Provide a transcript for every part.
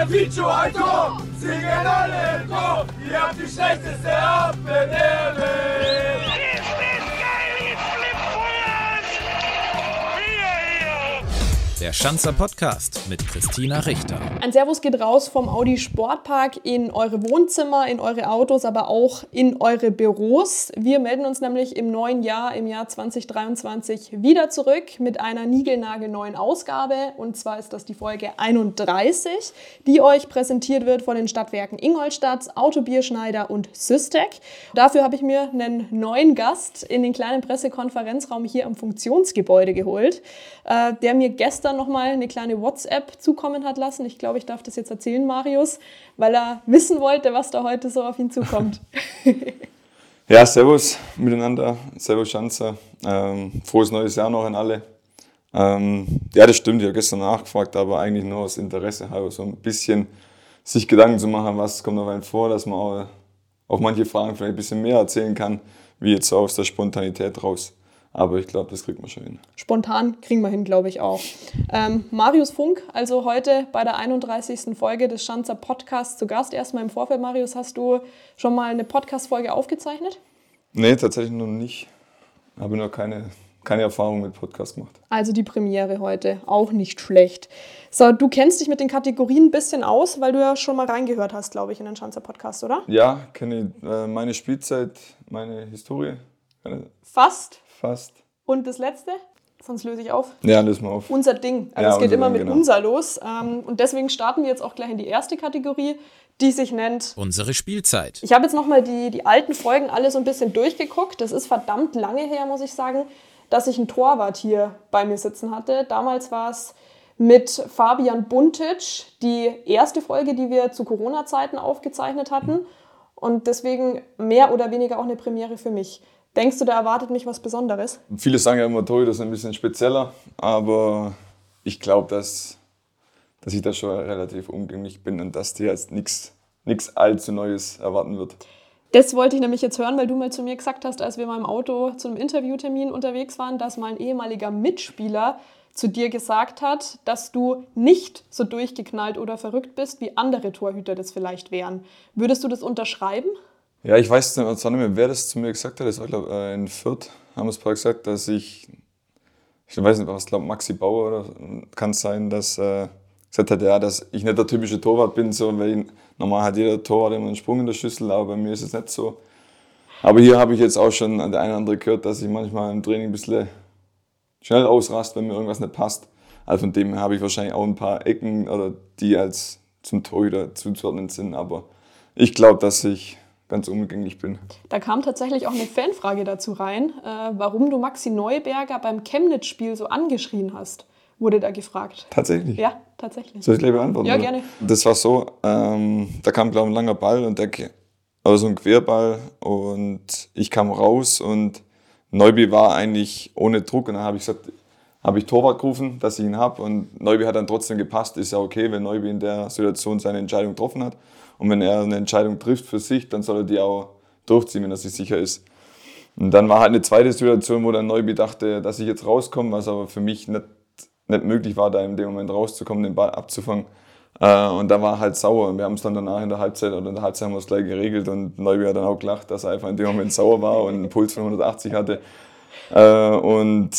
Für Vicio ein singen alle im Chor. Ihr habt die schlechteste Abwehr Der Schanzer Podcast mit Christina Richter. Ein Servus geht raus vom Audi Sportpark in eure Wohnzimmer, in eure Autos, aber auch in eure Büros. Wir melden uns nämlich im neuen Jahr, im Jahr 2023, wieder zurück mit einer niegelnagelneuen Ausgabe. Und zwar ist das die Folge 31, die euch präsentiert wird von den Stadtwerken Ingolstadt, Autobierschneider und Systec. Dafür habe ich mir einen neuen Gast in den kleinen Pressekonferenzraum hier am Funktionsgebäude geholt, äh, der mir gestern nochmal eine kleine WhatsApp zukommen hat lassen. Ich glaube, ich darf das jetzt erzählen, Marius, weil er wissen wollte, was da heute so auf ihn zukommt. ja, servus miteinander, servus Schanzer. Ähm, frohes neues Jahr noch an alle. Ähm, ja, das stimmt, ich habe gestern nachgefragt, aber eigentlich nur aus Interesse halber, so ein bisschen sich Gedanken zu machen, was kommt auf einen vor, dass man auch auf manche Fragen vielleicht ein bisschen mehr erzählen kann, wie jetzt so aus der Spontanität raus. Aber ich glaube, das kriegt man schon hin. Spontan kriegen wir hin, glaube ich auch. Ähm, Marius Funk, also heute bei der 31. Folge des Schanzer Podcasts zu Gast. Erstmal im Vorfeld, Marius, hast du schon mal eine Podcast-Folge aufgezeichnet? Nee, tatsächlich noch nicht. Habe noch keine, keine Erfahrung mit Podcast gemacht. Also die Premiere heute, auch nicht schlecht. So, du kennst dich mit den Kategorien ein bisschen aus, weil du ja schon mal reingehört hast, glaube ich, in den Schanzer Podcast, oder? Ja, kenne ich. Äh, meine Spielzeit, meine Historie. Fast fast. Und das letzte? Sonst löse ich auf. Ja, löse mal auf. Unser Ding. Also ja, es geht immer Ding, mit genau. unser los. Ähm, und deswegen starten wir jetzt auch gleich in die erste Kategorie, die sich nennt Unsere Spielzeit. Ich habe jetzt nochmal die, die alten Folgen alle so ein bisschen durchgeguckt. Das ist verdammt lange her, muss ich sagen, dass ich einen Torwart hier bei mir sitzen hatte. Damals war es mit Fabian Buntic die erste Folge, die wir zu Corona-Zeiten aufgezeichnet hatten. Und deswegen mehr oder weniger auch eine Premiere für mich. Denkst du, da erwartet mich was Besonderes? Viele sagen ja immer, Torhüter sind ein bisschen spezieller, aber ich glaube, dass, dass ich da schon relativ umgänglich bin und dass dir jetzt nichts allzu Neues erwarten wird. Das wollte ich nämlich jetzt hören, weil du mal zu mir gesagt hast, als wir mal im Auto zu einem Interviewtermin unterwegs waren, dass mal ein ehemaliger Mitspieler zu dir gesagt hat, dass du nicht so durchgeknallt oder verrückt bist, wie andere Torhüter das vielleicht wären. Würdest du das unterschreiben? Ja, ich weiß nicht mehr, wer das zu mir gesagt hat. Das war, glaube ich, äh, in Fürth, haben es paar gesagt, dass ich, ich weiß nicht, was, glaube Maxi Bauer oder kann es sein, dass äh, gesagt hat, ja, dass ich nicht der typische Torwart bin, so, weil ich, normal hat jeder Torwart immer einen Sprung in der Schüssel, aber bei mir ist es nicht so. Aber hier habe ich jetzt auch schon an der einen oder andere gehört, dass ich manchmal im Training ein bisschen schnell ausrast, wenn mir irgendwas nicht passt. Also von dem habe ich wahrscheinlich auch ein paar Ecken, oder die als zum Torhüter zuzuordnen sind, aber ich glaube, dass ich ganz umgänglich bin. Da kam tatsächlich auch eine Fanfrage dazu rein, äh, warum du Maxi Neuberger beim Chemnitz-Spiel so angeschrien hast, wurde da gefragt. Tatsächlich? Ja, tatsächlich. Soll ich gleich beantworten? Ja, oder? gerne. Das war so, ähm, da kam, glaube ich, ein langer Ball und der, also ein Querball und ich kam raus und Neuby war eigentlich ohne Druck und dann habe ich gesagt, habe ich Torwart gerufen, dass ich ihn habe und Neuby hat dann trotzdem gepasst. Ist ja okay, wenn Neuby in der Situation seine Entscheidung getroffen hat. Und wenn er eine Entscheidung trifft für sich, dann soll er die auch durchziehen, wenn er sich sicher ist. Und dann war halt eine zweite Situation, wo dann Neuby dachte, dass ich jetzt rauskomme, was aber für mich nicht, nicht möglich war, da in dem Moment rauszukommen, den Ball abzufangen. Äh, und da war halt sauer. Und wir haben es dann danach in der Halbzeit oder in der Halbzeit haben wir es gleich geregelt. Und Neuby hat dann auch gelacht, dass er einfach in dem Moment sauer war und einen Puls von 180 hatte. Äh, und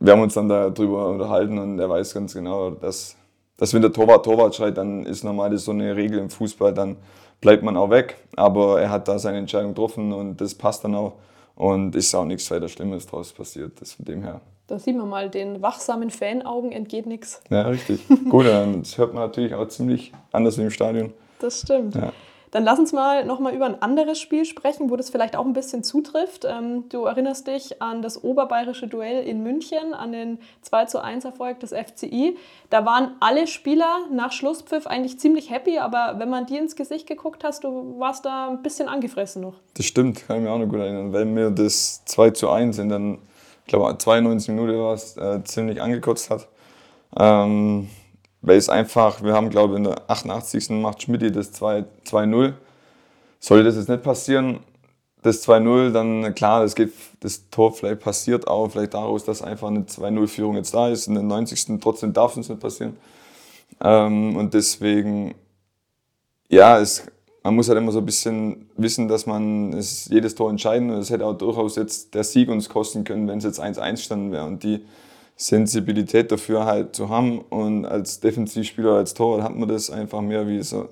wir haben uns dann darüber unterhalten und er weiß ganz genau, dass dass wenn der Torwart Torwart schreit, dann ist normal so eine Regel im Fußball, dann bleibt man auch weg. Aber er hat da seine Entscheidung getroffen und das passt dann auch. Und ist auch nichts weiter Schlimmes draus passiert, das von dem her. Da sieht man mal, den wachsamen Fanaugen entgeht nichts. Ja, richtig. Gut, das hört man natürlich auch ziemlich anders im Stadion. Das stimmt. Ja. Dann lass uns mal nochmal über ein anderes Spiel sprechen, wo das vielleicht auch ein bisschen zutrifft. Ähm, du erinnerst dich an das oberbayerische Duell in München, an den 2 zu 1 Erfolg des FCI. Da waren alle Spieler nach Schlusspfiff eigentlich ziemlich happy, aber wenn man dir ins Gesicht geguckt hast, du warst da ein bisschen angefressen noch. Das stimmt, kann ich mir auch noch gut erinnern, weil mir das 2 zu 1 in dann, ich glaube, 92 Minuten war es, äh, ziemlich angekotzt hat. Ähm, weil es einfach, wir haben glaube ich in der 88. macht Schmidt das 2-0. Sollte das jetzt nicht passieren, das 2-0, dann klar, das, geht, das Tor vielleicht passiert auch, vielleicht daraus, dass einfach eine 2-0-Führung jetzt da ist. In der 90. trotzdem darf es nicht passieren. Ähm, und deswegen, ja, es, man muss halt immer so ein bisschen wissen, dass man es jedes Tor entscheiden und es hätte auch durchaus jetzt der Sieg uns kosten können, wenn es jetzt 1-1 standen wäre. Und die Sensibilität dafür halt zu haben und als Defensivspieler, als Torwart hat man das einfach mehr wie so.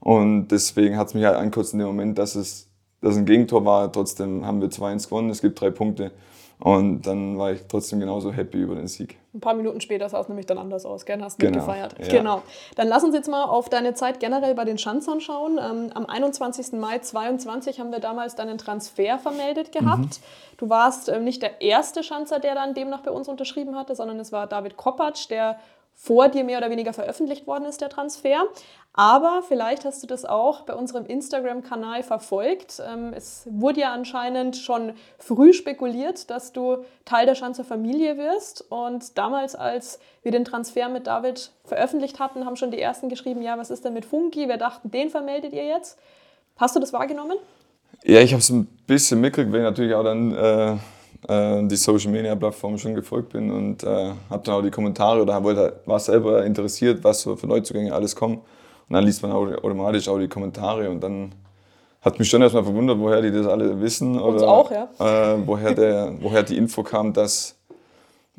Und deswegen hat es mich halt angekotzt in dem Moment, dass es dass ein Gegentor war. Trotzdem haben wir 2-1 gewonnen, es gibt drei Punkte. Und dann war ich trotzdem genauso happy über den Sieg. Ein paar Minuten später sah es nämlich dann anders aus, gell? Hast du Genau, mitgefeiert. ja. Genau. Dann lass uns jetzt mal auf deine Zeit generell bei den Schanzern schauen. Ähm, am 21. Mai 22 haben wir damals deinen Transfer vermeldet gehabt. Mhm. Du warst ähm, nicht der erste Schanzer, der dann demnach bei uns unterschrieben hatte, sondern es war David Koppatsch, der vor dir mehr oder weniger veröffentlicht worden ist, der Transfer. Aber vielleicht hast du das auch bei unserem Instagram-Kanal verfolgt. Ähm, Es wurde ja anscheinend schon früh spekuliert, dass du Teil der Schanzer Familie wirst. Und damals, als wir den Transfer mit David veröffentlicht hatten, haben schon die ersten geschrieben, ja, was ist denn mit Funky? Wir dachten, den vermeldet ihr jetzt. Hast du das wahrgenommen? Ja, ich habe es ein bisschen mitgekriegt, weil ich natürlich auch dann äh, äh, die Social Media Plattform schon gefolgt bin und äh, habe dann auch die Kommentare oder wollte, war selber interessiert, was so für Neuzugänge alles kommen. Und dann liest man auch automatisch auch die Kommentare und dann hat mich schon erstmal verwundert, woher die das alle wissen. Uns oder, auch, ja. Äh, woher, der, woher die Info kam, dass,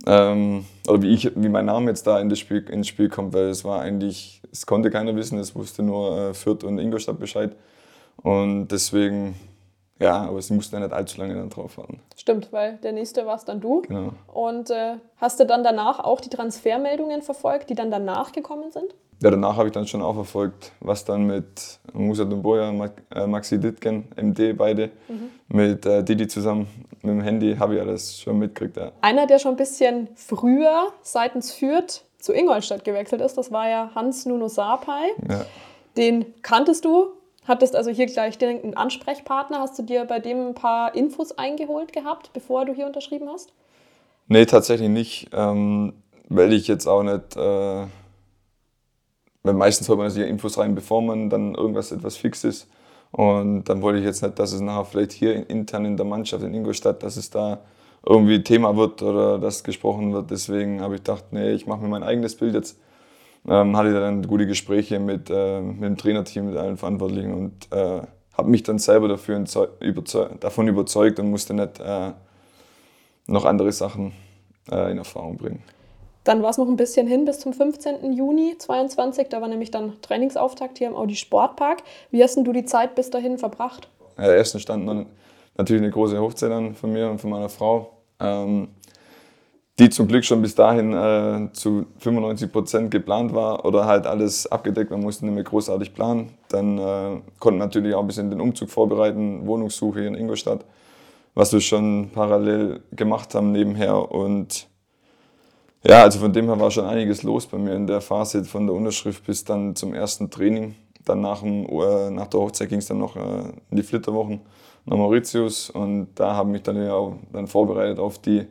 ähm, oder wie, ich, wie mein Name jetzt da in das Spiel, ins Spiel kommt, weil es war eigentlich, es konnte keiner wissen, es wusste nur äh, Fürth und Ingolstadt Bescheid. Und deswegen, ja, aber sie mussten ja nicht allzu lange dann drauf warten. Stimmt, weil der nächste warst dann du. Genau. Und äh, hast du dann danach auch die Transfermeldungen verfolgt, die dann danach gekommen sind? Ja, danach habe ich dann schon auch verfolgt, was dann mit Musa Dumboya, äh, Maxi Ditgen, MD beide, mit äh, Didi zusammen mit dem Handy, habe ich alles schon mitgekriegt. Ja. Einer, der schon ein bisschen früher seitens Fürth zu Ingolstadt gewechselt ist, das war ja Hans Nuno Sapai. Ja. Den kanntest du, hattest also hier gleich direkt einen Ansprechpartner. Hast du dir bei dem ein paar Infos eingeholt gehabt, bevor du hier unterschrieben hast? Nee, tatsächlich nicht, ähm, weil ich jetzt auch nicht, äh, weil meistens holt man sich Infos rein, bevor man dann irgendwas etwas fix ist. Und dann wollte ich jetzt nicht, dass es nachher vielleicht hier in- intern in der Mannschaft in Ingolstadt, dass es da irgendwie Thema wird oder dass gesprochen wird. Deswegen habe ich gedacht, nee, ich mache mir mein eigenes Bild jetzt. Ähm, hatte dann gute Gespräche mit, äh, mit dem Trainerteam, mit allen Verantwortlichen und äh, habe mich dann selber dafür entzeu- überzeu davon überzeugt und musste nicht äh, noch andere Sachen äh, in Erfahrung bringen. Dann war es noch ein bisschen hin bis zum 15. Juni 22. Da war nämlich dann Trainingsauftakt hier im Audi Sportpark. Wie hast denn du die Zeit bis dahin verbracht? Ja, erstens stand noch natürlich eine große Hochzeit an von mir und von meiner Frau, ähm, die zum Glück schon bis dahin äh, zu 95 Prozent geplant war oder halt alles abgedeckt. Man musste nicht mehr großartig planen. Dann äh, konnten natürlich auch ein bisschen den Umzug vorbereiten, Wohnungssuche hier in Ingolstadt, was wir schon parallel gemacht haben nebenher. Und ja, also von dem her war schon einiges los bei mir in der Phase von der Unterschrift bis dann zum ersten Training. Dann nach, dem, äh, nach der Hochzeit ging es dann noch äh, in die Flitterwochen nach Mauritius und da habe ich mich dann ja auch dann vorbereitet auf, die,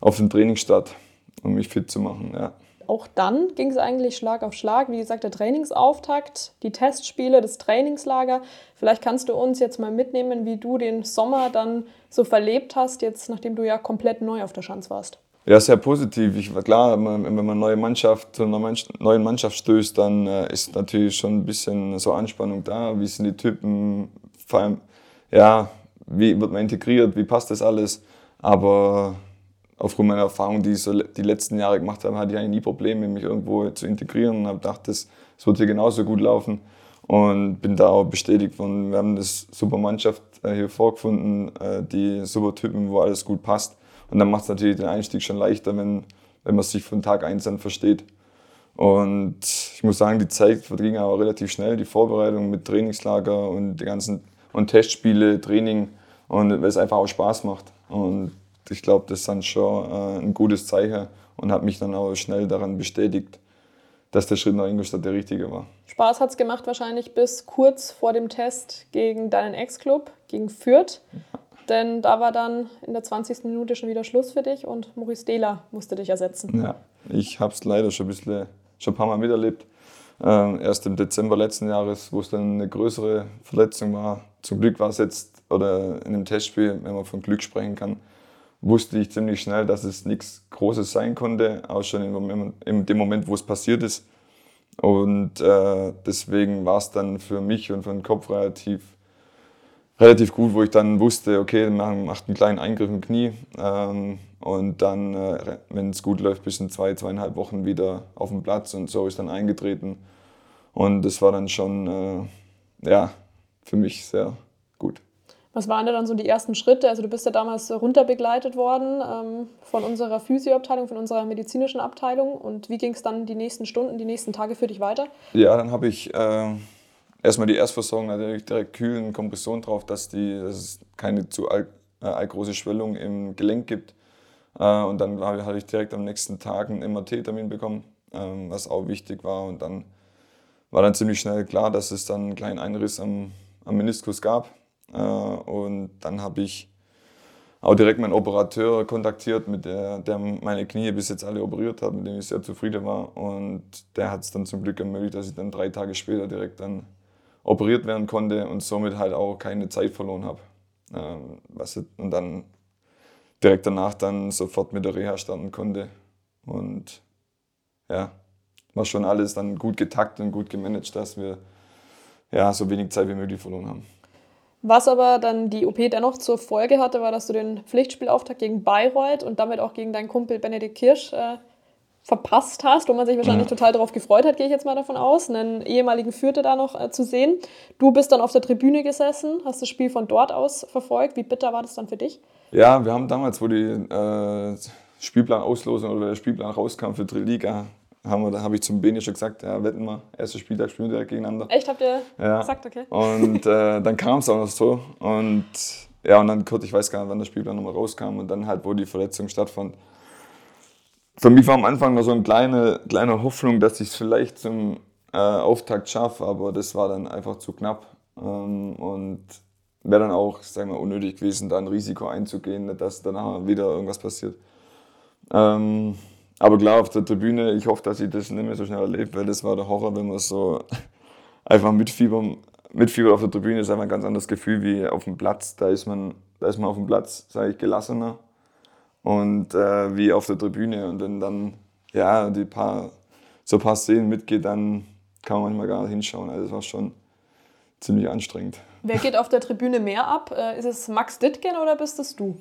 auf den Trainingsstart, um mich fit zu machen. Ja. Auch dann ging es eigentlich Schlag auf Schlag. Wie gesagt, der Trainingsauftakt, die Testspiele, das Trainingslager. Vielleicht kannst du uns jetzt mal mitnehmen, wie du den Sommer dann so verlebt hast, jetzt nachdem du ja komplett neu auf der Schanz warst. Ja, sehr positiv. Ich war klar, wenn man eine neue Mannschaft zu einer neuen Mannschaft stößt, dann äh, ist natürlich schon ein bisschen so Anspannung da. Wie sind die Typen? Vor allem, ja, wie wird man integriert? Wie passt das alles? Aber aufgrund meiner Erfahrung, die ich so die letzten Jahre gemacht habe, hatte ich eigentlich nie Probleme, mich irgendwo zu integrieren und habe gedacht, das, das wird hier genauso gut laufen. Und bin da auch bestätigt worden. Wir haben eine super Mannschaft äh, hier vorgefunden, äh, die super Typen, wo alles gut passt. Und dann macht es natürlich den Einstieg schon leichter, wenn, wenn man sich von Tag eins an versteht. Und ich muss sagen, die Zeit verging aber relativ schnell, die Vorbereitung mit Trainingslager und die ganzen und Testspiele, Training und weil es einfach auch Spaß macht. Und ich glaube, das ist dann schon äh, ein gutes Zeichen und hat mich dann auch schnell daran bestätigt, dass der Schritt nach Ingolstadt der richtige war. Spaß hat es gemacht wahrscheinlich bis kurz vor dem Test gegen deinen Ex-Club, gegen Fürth. Denn da war dann in der 20. Minute schon wieder Schluss für dich und Maurice Dehler musste dich ersetzen. Ja, ich habe es leider schon ein, bisschen, schon ein paar Mal miterlebt. Ähm, erst im Dezember letzten Jahres, wo es dann eine größere Verletzung war. Zum Glück war es jetzt, oder in einem Testspiel, wenn man von Glück sprechen kann, wusste ich ziemlich schnell, dass es nichts Großes sein konnte, auch schon in, in dem Moment, wo es passiert ist. Und äh, deswegen war es dann für mich und für den Kopf relativ, relativ gut, wo ich dann wusste, okay, man macht einen kleinen Eingriff im Knie. Ähm, und dann, äh, wenn es gut läuft, bis in zwei, zweieinhalb Wochen wieder auf dem Platz. Und so ist dann eingetreten. Und das war dann schon, äh, ja, für mich sehr gut. Was waren da dann so die ersten Schritte? Also du bist ja damals runterbegleitet worden ähm, von unserer Physioabteilung, von unserer medizinischen Abteilung. Und wie ging es dann die nächsten Stunden, die nächsten Tage für dich weiter? Ja, dann habe ich äh, erstmal die Erstversorgung natürlich direkt kühlen, Kompression drauf, dass, die, dass es keine zu all, äh, große Schwellung im Gelenk gibt. Äh, und dann hatte ich direkt am nächsten Tag einen MRT-Termin bekommen, ähm, was auch wichtig war. Und dann war dann ziemlich schnell klar, dass es dann einen kleinen Einriss am, am Meniskus gab. Äh, und dann habe ich auch direkt meinen Operateur kontaktiert, mit der, der meine Knie bis jetzt alle operiert hat, mit dem ich sehr zufrieden war. Und der hat es dann zum Glück ermöglicht, dass ich dann drei Tage später direkt dann operiert werden konnte und somit halt auch keine Zeit verloren habe. Ähm, und dann direkt danach dann sofort mit der Reha starten konnte. Und ja, war schon alles dann gut getaktet und gut gemanagt, dass wir ja, so wenig Zeit wie möglich verloren haben. Was aber dann die OP dennoch zur Folge hatte, war, dass du den Pflichtspielauftakt gegen Bayreuth und damit auch gegen deinen Kumpel Benedikt Kirsch äh, verpasst hast, wo man sich wahrscheinlich mhm. total darauf gefreut hat, gehe ich jetzt mal davon aus, einen ehemaligen Fürther da noch äh, zu sehen. Du bist dann auf der Tribüne gesessen, hast das Spiel von dort aus verfolgt. Wie bitter war das dann für dich? Ja, wir haben damals, wo die äh, Spielplanauslosung oder der Spielplan rauskam für Dritte Habe ich zum Bene schon gesagt, ja, wetten wir, erster Spieltag spielen wir direkt gegeneinander. Echt, habt ihr ja. gesagt, okay. Und äh, dann kam es auch noch so. Und ja, und dann kurz, ich weiß gar nicht, wann der Spielplan nochmal rauskam und dann halt, wo die Verletzung stattfand. Für mich war am Anfang noch so eine kleine, kleine Hoffnung, dass ich es vielleicht zum äh, Auftakt schaffe, aber das war dann einfach zu knapp. Ähm, und wäre dann auch, sagen wir, unnötig gewesen, da ein Risiko einzugehen, dass danach wieder irgendwas passiert. Ähm, aber klar, auf der Tribüne, ich hoffe, dass ich das nicht mehr so schnell erlebe, weil das war der Horror, wenn man so einfach mitfiebern. Mitfieber auf der Tribüne ist einfach ein ganz anderes Gefühl wie auf dem Platz. Da ist man, da ist man auf dem Platz, sage ich, gelassener und äh, wie auf der Tribüne. Und wenn dann ja, die paar, so ein paar Szenen mitgeht, dann kann man manchmal gar nicht hinschauen. Also das war schon ziemlich anstrengend. Wer geht auf der Tribüne mehr ab? Äh, ist es Max Dittgen oder bist es du?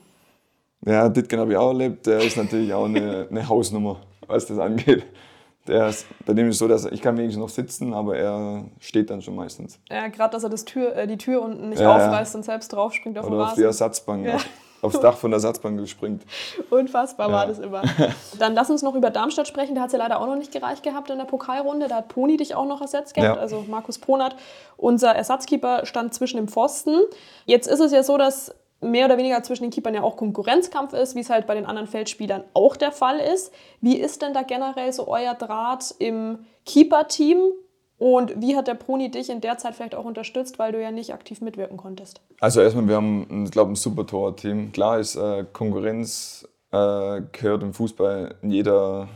Ja, Ditgen habe ich auch erlebt. Der ist natürlich auch eine, eine Hausnummer, was das angeht. Der ist, bei dem ist es so, dass ich kann wenigstens noch sitzen, aber er steht dann schon meistens. Ja, gerade, dass er das Tür, äh, die Tür unten nicht ja, aufreißt und selbst draufspringt auf Oder den Rasen. auf die Ersatzbank, ja. aufs Dach von der Ersatzbank springt. Unfassbar ja. war das immer. Dann lass uns noch über Darmstadt sprechen. Da hat es ja leider auch noch nicht gereicht gehabt in der Pokalrunde. Da hat Poni dich auch noch ersetzt gehabt. Also Markus Ponert, unser Ersatzkeeper, stand zwischen dem Pfosten. Jetzt ist es ja so, dass mehr oder weniger zwischen den Keepern ja auch Konkurrenzkampf ist, wie es halt bei den anderen Feldspielern auch der Fall ist. Wie ist denn da generell so euer Draht im Keeper-Team? Und wie hat der Pony dich in der Zeit vielleicht auch unterstützt, weil du ja nicht aktiv mitwirken konntest? Also erstmal, wir haben, ich glaube, ein super Torteam. Klar ist äh, Konkurrenz äh, gehört im Fußball in jeder,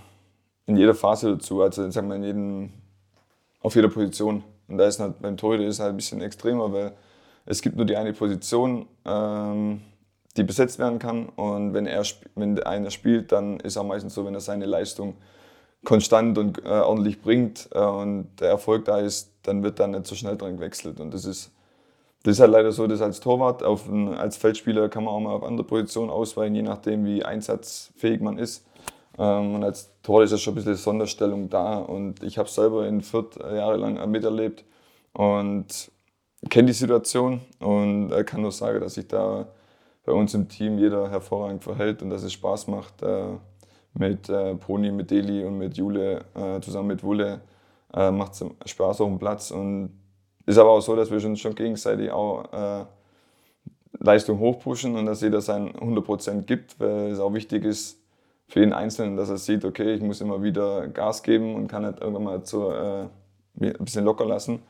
in jeder Phase dazu, also sagen wir in jedem, auf jeder Position. Und da ist halt, beim Torhüter ist halt ein bisschen extremer, weil es gibt nur die eine Position, ähm, die besetzt werden kann. Und wenn, er, wenn einer spielt, dann ist er meistens so, wenn er seine Leistung konstant und äh, ordentlich bringt äh, und der Erfolg da ist, dann wird da nicht so schnell dran gewechselt. Und das ist, das ist halt leider so, dass als Torwart, auf ein, als Feldspieler kann man auch mal auf andere Positionen ausweichen, je nachdem, wie einsatzfähig man ist. Ähm, und als Torwart ist ja schon ein bisschen Sonderstellung da. Und ich habe es selber in Fürth jahrelang miterlebt. Und kenne die Situation und kann nur sagen, dass sich da bei uns im Team jeder hervorragend verhält und dass es Spaß macht, äh, mit äh, Pony, mit Deli und mit Jule, äh, zusammen mit Wulle, macht es Spaß auf dem Platz. Und ist aber auch so, dass wir uns schon gegenseitig auch Leistung hochpushen und dass jeder sein 100% gibt, weil es auch wichtig ist für jeden Einzelnen, dass er sieht, okay, ich muss immer wieder Gas geben und kann nicht irgendwann mal so, äh, ein bisschen locker lassen.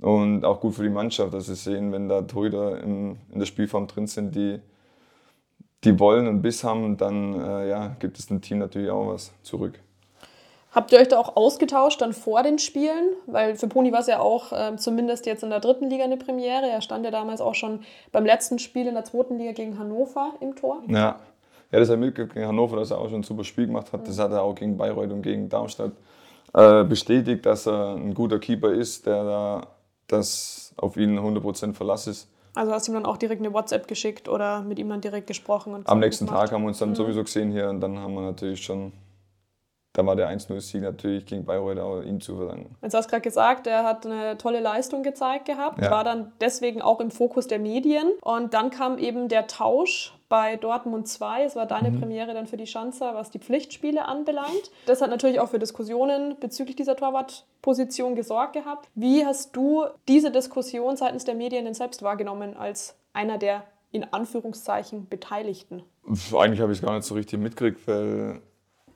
Und auch gut für die Mannschaft, dass sie sehen, wenn da Torhüter in, in der Spielform drin sind, die, die wollen und Biss haben, dann äh, ja, gibt es dem Team natürlich auch was zurück. Habt ihr euch da auch ausgetauscht dann vor den Spielen? Weil für Poni war es ja auch äh, zumindest jetzt in der dritten Liga eine Premiere. Er stand ja damals auch schon beim letzten Spiel in der zweiten Liga gegen Hannover im Tor. Ja, ja das hat mitgekriegt gegen Hannover, dass er auch schon ein super Spiel gemacht hat. Das hat er auch gegen Bayreuth und gegen Darmstadt äh, bestätigt, dass er ein guter Keeper ist, der da, dass auf ihn 100% Verlass ist. Also hast du ihm dann auch direkt eine WhatsApp geschickt oder mit ihm dann direkt gesprochen? Und Am nächsten Tag haben wir uns dann mhm. sowieso gesehen hier und dann haben wir natürlich schon da war der 1-0-Sieg natürlich gegen Bayreuth auch ihm zu verdanken. Jetzt hast du gerade gesagt, er hat eine tolle Leistung gezeigt gehabt, ja. war dann deswegen auch im Fokus der Medien. Und dann kam eben der Tausch bei Dortmund 2. Es war deine mhm. Premiere dann für die Schanzer, was die Pflichtspiele anbelangt. Das hat natürlich auch für Diskussionen bezüglich dieser Torwartposition gesorgt gehabt. Wie hast du diese Diskussion seitens der Medien denn selbst wahrgenommen als einer der in Anführungszeichen Beteiligten? Eigentlich habe ich es gar nicht so richtig mitgekriegt, weil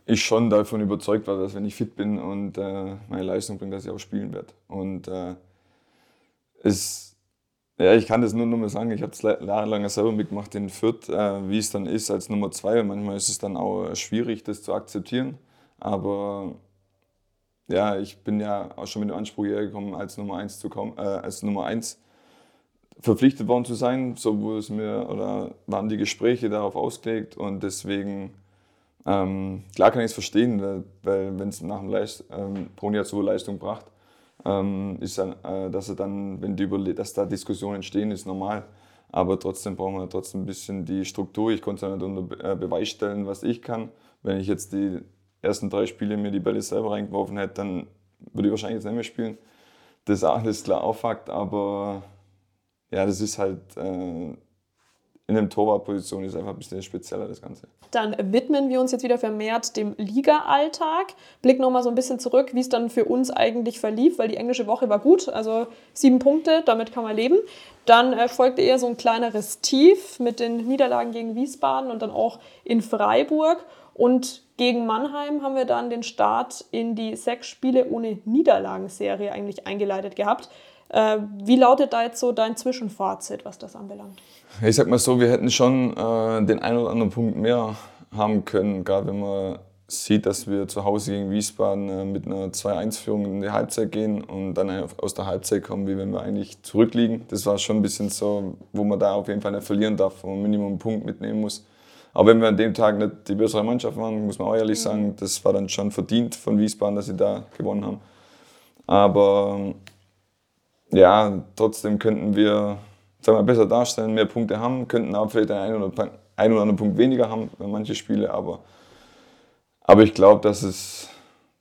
ich schon davon überzeugt war, dass wenn ich fit bin und äh, meine Leistung bringe, dass ich auch spielen werde. Und äh, es, ja, ich kann das nur noch mal sagen, ich habe es jahrelang selber mitgemacht in Fürth, äh, wie es dann ist als Nummer zwei. Und manchmal ist es dann auch schwierig, das zu akzeptieren. Aber ja, ich bin ja auch schon mit dem Anspruch hergekommen, als Nummer eins zu kommen, äh, als Nummer eins verpflichtet worden zu sein. So wurde es mir oder waren die Gespräche darauf ausgelegt und deswegen ähm, klar kann ich es verstehen, weil, weil wenn es nach dem Leist, ähm, Bruni hat so Leistung gebracht, ähm, ist äh, dass er dann, wenn die über, dass da Diskussionen entstehen, ist normal. Aber trotzdem brauchen wir trotzdem ein bisschen die Struktur. Ich konnte nicht unter äh, Beweis stellen, was ich kann. Wenn ich jetzt die ersten drei Spiele mir die Bälle selber reingeworfen hätte, dann würde ich wahrscheinlich jetzt nicht mehr spielen. Das ist alles klar auch Fakt, aber ja, das ist halt äh, in der Torwartposition ist einfach ein bisschen spezieller das Ganze. Dann widmen wir uns jetzt wieder vermehrt dem Liga-Alltag. Blick nochmal so ein bisschen zurück, wie es dann für uns eigentlich verlief, weil die englische Woche war gut, also sieben Punkte, damit kann man leben. Dann äh, folgte eher so ein kleineres Tief mit den Niederlagen gegen Wiesbaden und dann auch in Freiburg. Und gegen Mannheim haben wir dann den Start in die sechs Spiele ohne Niederlagenserie eigentlich eingeleitet gehabt. Äh, wie lautet da jetzt so dein Zwischenfazit, was das anbelangt? Ich sag mal so, wir hätten schon äh, den einen oder anderen Punkt mehr haben können, gerade wenn man sieht, dass wir zu Hause gegen Wiesbaden äh, mit einer 2-1-Führung in die Halbzeit gehen und dann aus der Halbzeit kommen, wie wenn wir eigentlich zurückliegen. Das war schon ein bisschen so, wo man da auf jeden Fall nicht verlieren darf, wo man Minimum einen Punkt mitnehmen muss. Aber wenn wir an dem Tag nicht die bessere Mannschaft waren, muss man auch ehrlich mhm. sagen, das war dann schon verdient von Wiesbaden, dass sie da gewonnen haben. Aber ja, trotzdem könnten wir sagen wir, besser darstellen, mehr Punkte haben, könnten auch vielleicht einen oder, einen oder anderen Punkt weniger haben manche Spiele, aber, aber ich glaube, dass,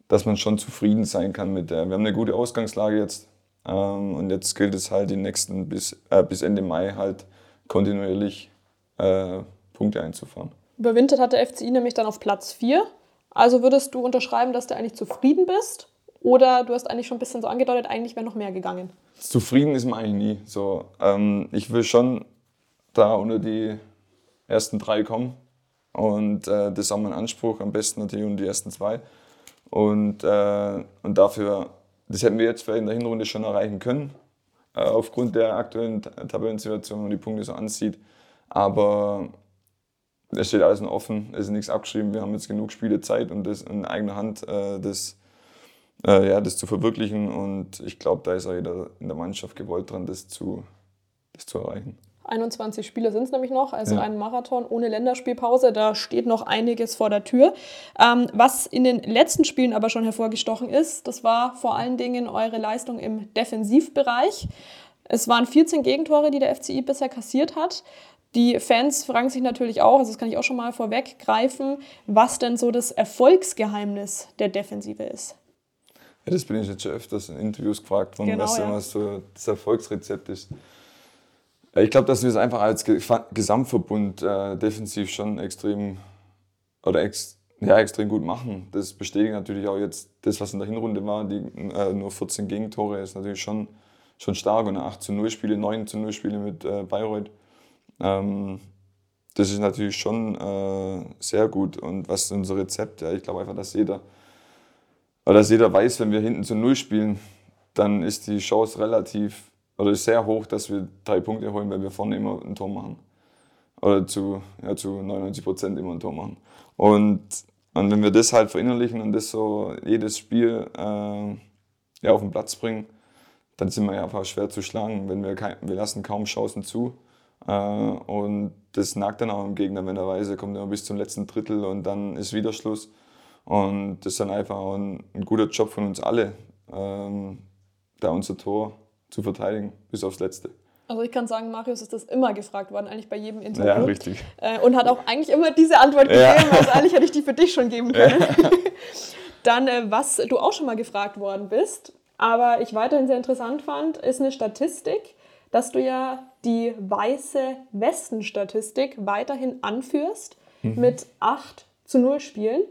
dass man schon zufrieden sein kann mit der. Wir haben eine gute Ausgangslage jetzt ähm, und jetzt gilt es halt die nächsten bis, äh, bis Ende Mai halt kontinuierlich äh, Punkte einzufahren. Überwintert hat der FCI nämlich dann auf Platz 4. Also würdest du unterschreiben, dass du eigentlich zufrieden bist? Oder du hast eigentlich schon ein bisschen so angedeutet, eigentlich wäre noch mehr gegangen? Zufrieden ist man eigentlich nie. So, ähm, ich will schon da unter die ersten drei kommen. Und äh, das ist auch mein Anspruch, am besten natürlich unter die ersten zwei. Und, äh, und dafür, das hätten wir jetzt vielleicht in der Hinrunde schon erreichen können, äh, aufgrund der aktuellen Tabellensituation, wenn die Punkte so ansieht. Aber es steht alles noch offen, es ist nichts abgeschrieben, wir haben jetzt genug Spiele Zeit und das in eigener Hand äh, das äh, ja, das zu verwirklichen. Und ich glaube, da ist auch jeder in der Mannschaft gewollt dran, das zu, das zu erreichen. 21 Spiele sind es nämlich noch, also ja. ein Marathon ohne Länderspielpause. Da steht noch einiges vor der Tür. Ähm, was in den letzten Spielen aber schon hervorgestochen ist, das war vor allen Dingen eure Leistung im Defensivbereich. Es waren 14 Gegentore, die der FCI bisher kassiert hat. Die Fans fragen sich natürlich auch, also das kann ich auch schon mal vorweggreifen, was denn so das Erfolgsgeheimnis der Defensive ist. Ja, das bin ich jetzt schon öfters in Interviews gefragt worden, genau, was ja. immer so das Erfolgsrezept ist. Ich glaube, dass wir es einfach als Gesamtverbund äh, defensiv schon extrem oder ex, ja, extrem gut machen. Das bestätigt natürlich auch jetzt das, was in der Hinrunde war. Die, äh, nur 14 Gegentore ist natürlich schon, schon stark und 8 zu 0 Spiele, 9 zu 0 Spiele mit äh, Bayreuth. Ähm, das ist natürlich schon äh, sehr gut. Und was ist unser Rezept? Ja, ich glaube einfach, dass jeder weil dass jeder weiß, wenn wir hinten zu Null spielen, dann ist die Chance relativ oder ist sehr hoch, dass wir drei Punkte holen, weil wir vorne immer ein Tor machen. Oder zu, ja, zu 99 Prozent immer ein Tor machen. Und, und wenn wir das halt verinnerlichen und das so jedes Spiel äh, ja, auf den Platz bringen, dann sind wir ja einfach schwer zu schlagen. Wenn wir, kein, wir lassen kaum Chancen zu. Äh, und das nagt dann auch im Gegner, wenn er weiß, er kommt immer bis zum letzten Drittel und dann ist wieder Schluss. Und das ist dann einfach auch ein, ein guter Job von uns alle, ähm, da unser Tor zu verteidigen bis aufs Letzte. Also ich kann sagen, Marius ist das immer gefragt worden, eigentlich bei jedem Interview. Ja, richtig. Äh, und hat auch eigentlich immer diese Antwort gegeben, Ja. also eigentlich hätte ich die für dich schon geben können. Dann, äh, was du auch schon mal gefragt worden bist, aber ich weiterhin sehr interessant fand, ist eine Statistik, dass du ja die weiße Westen-Statistik weiterhin anführst mit 8 zu 0 Spielen.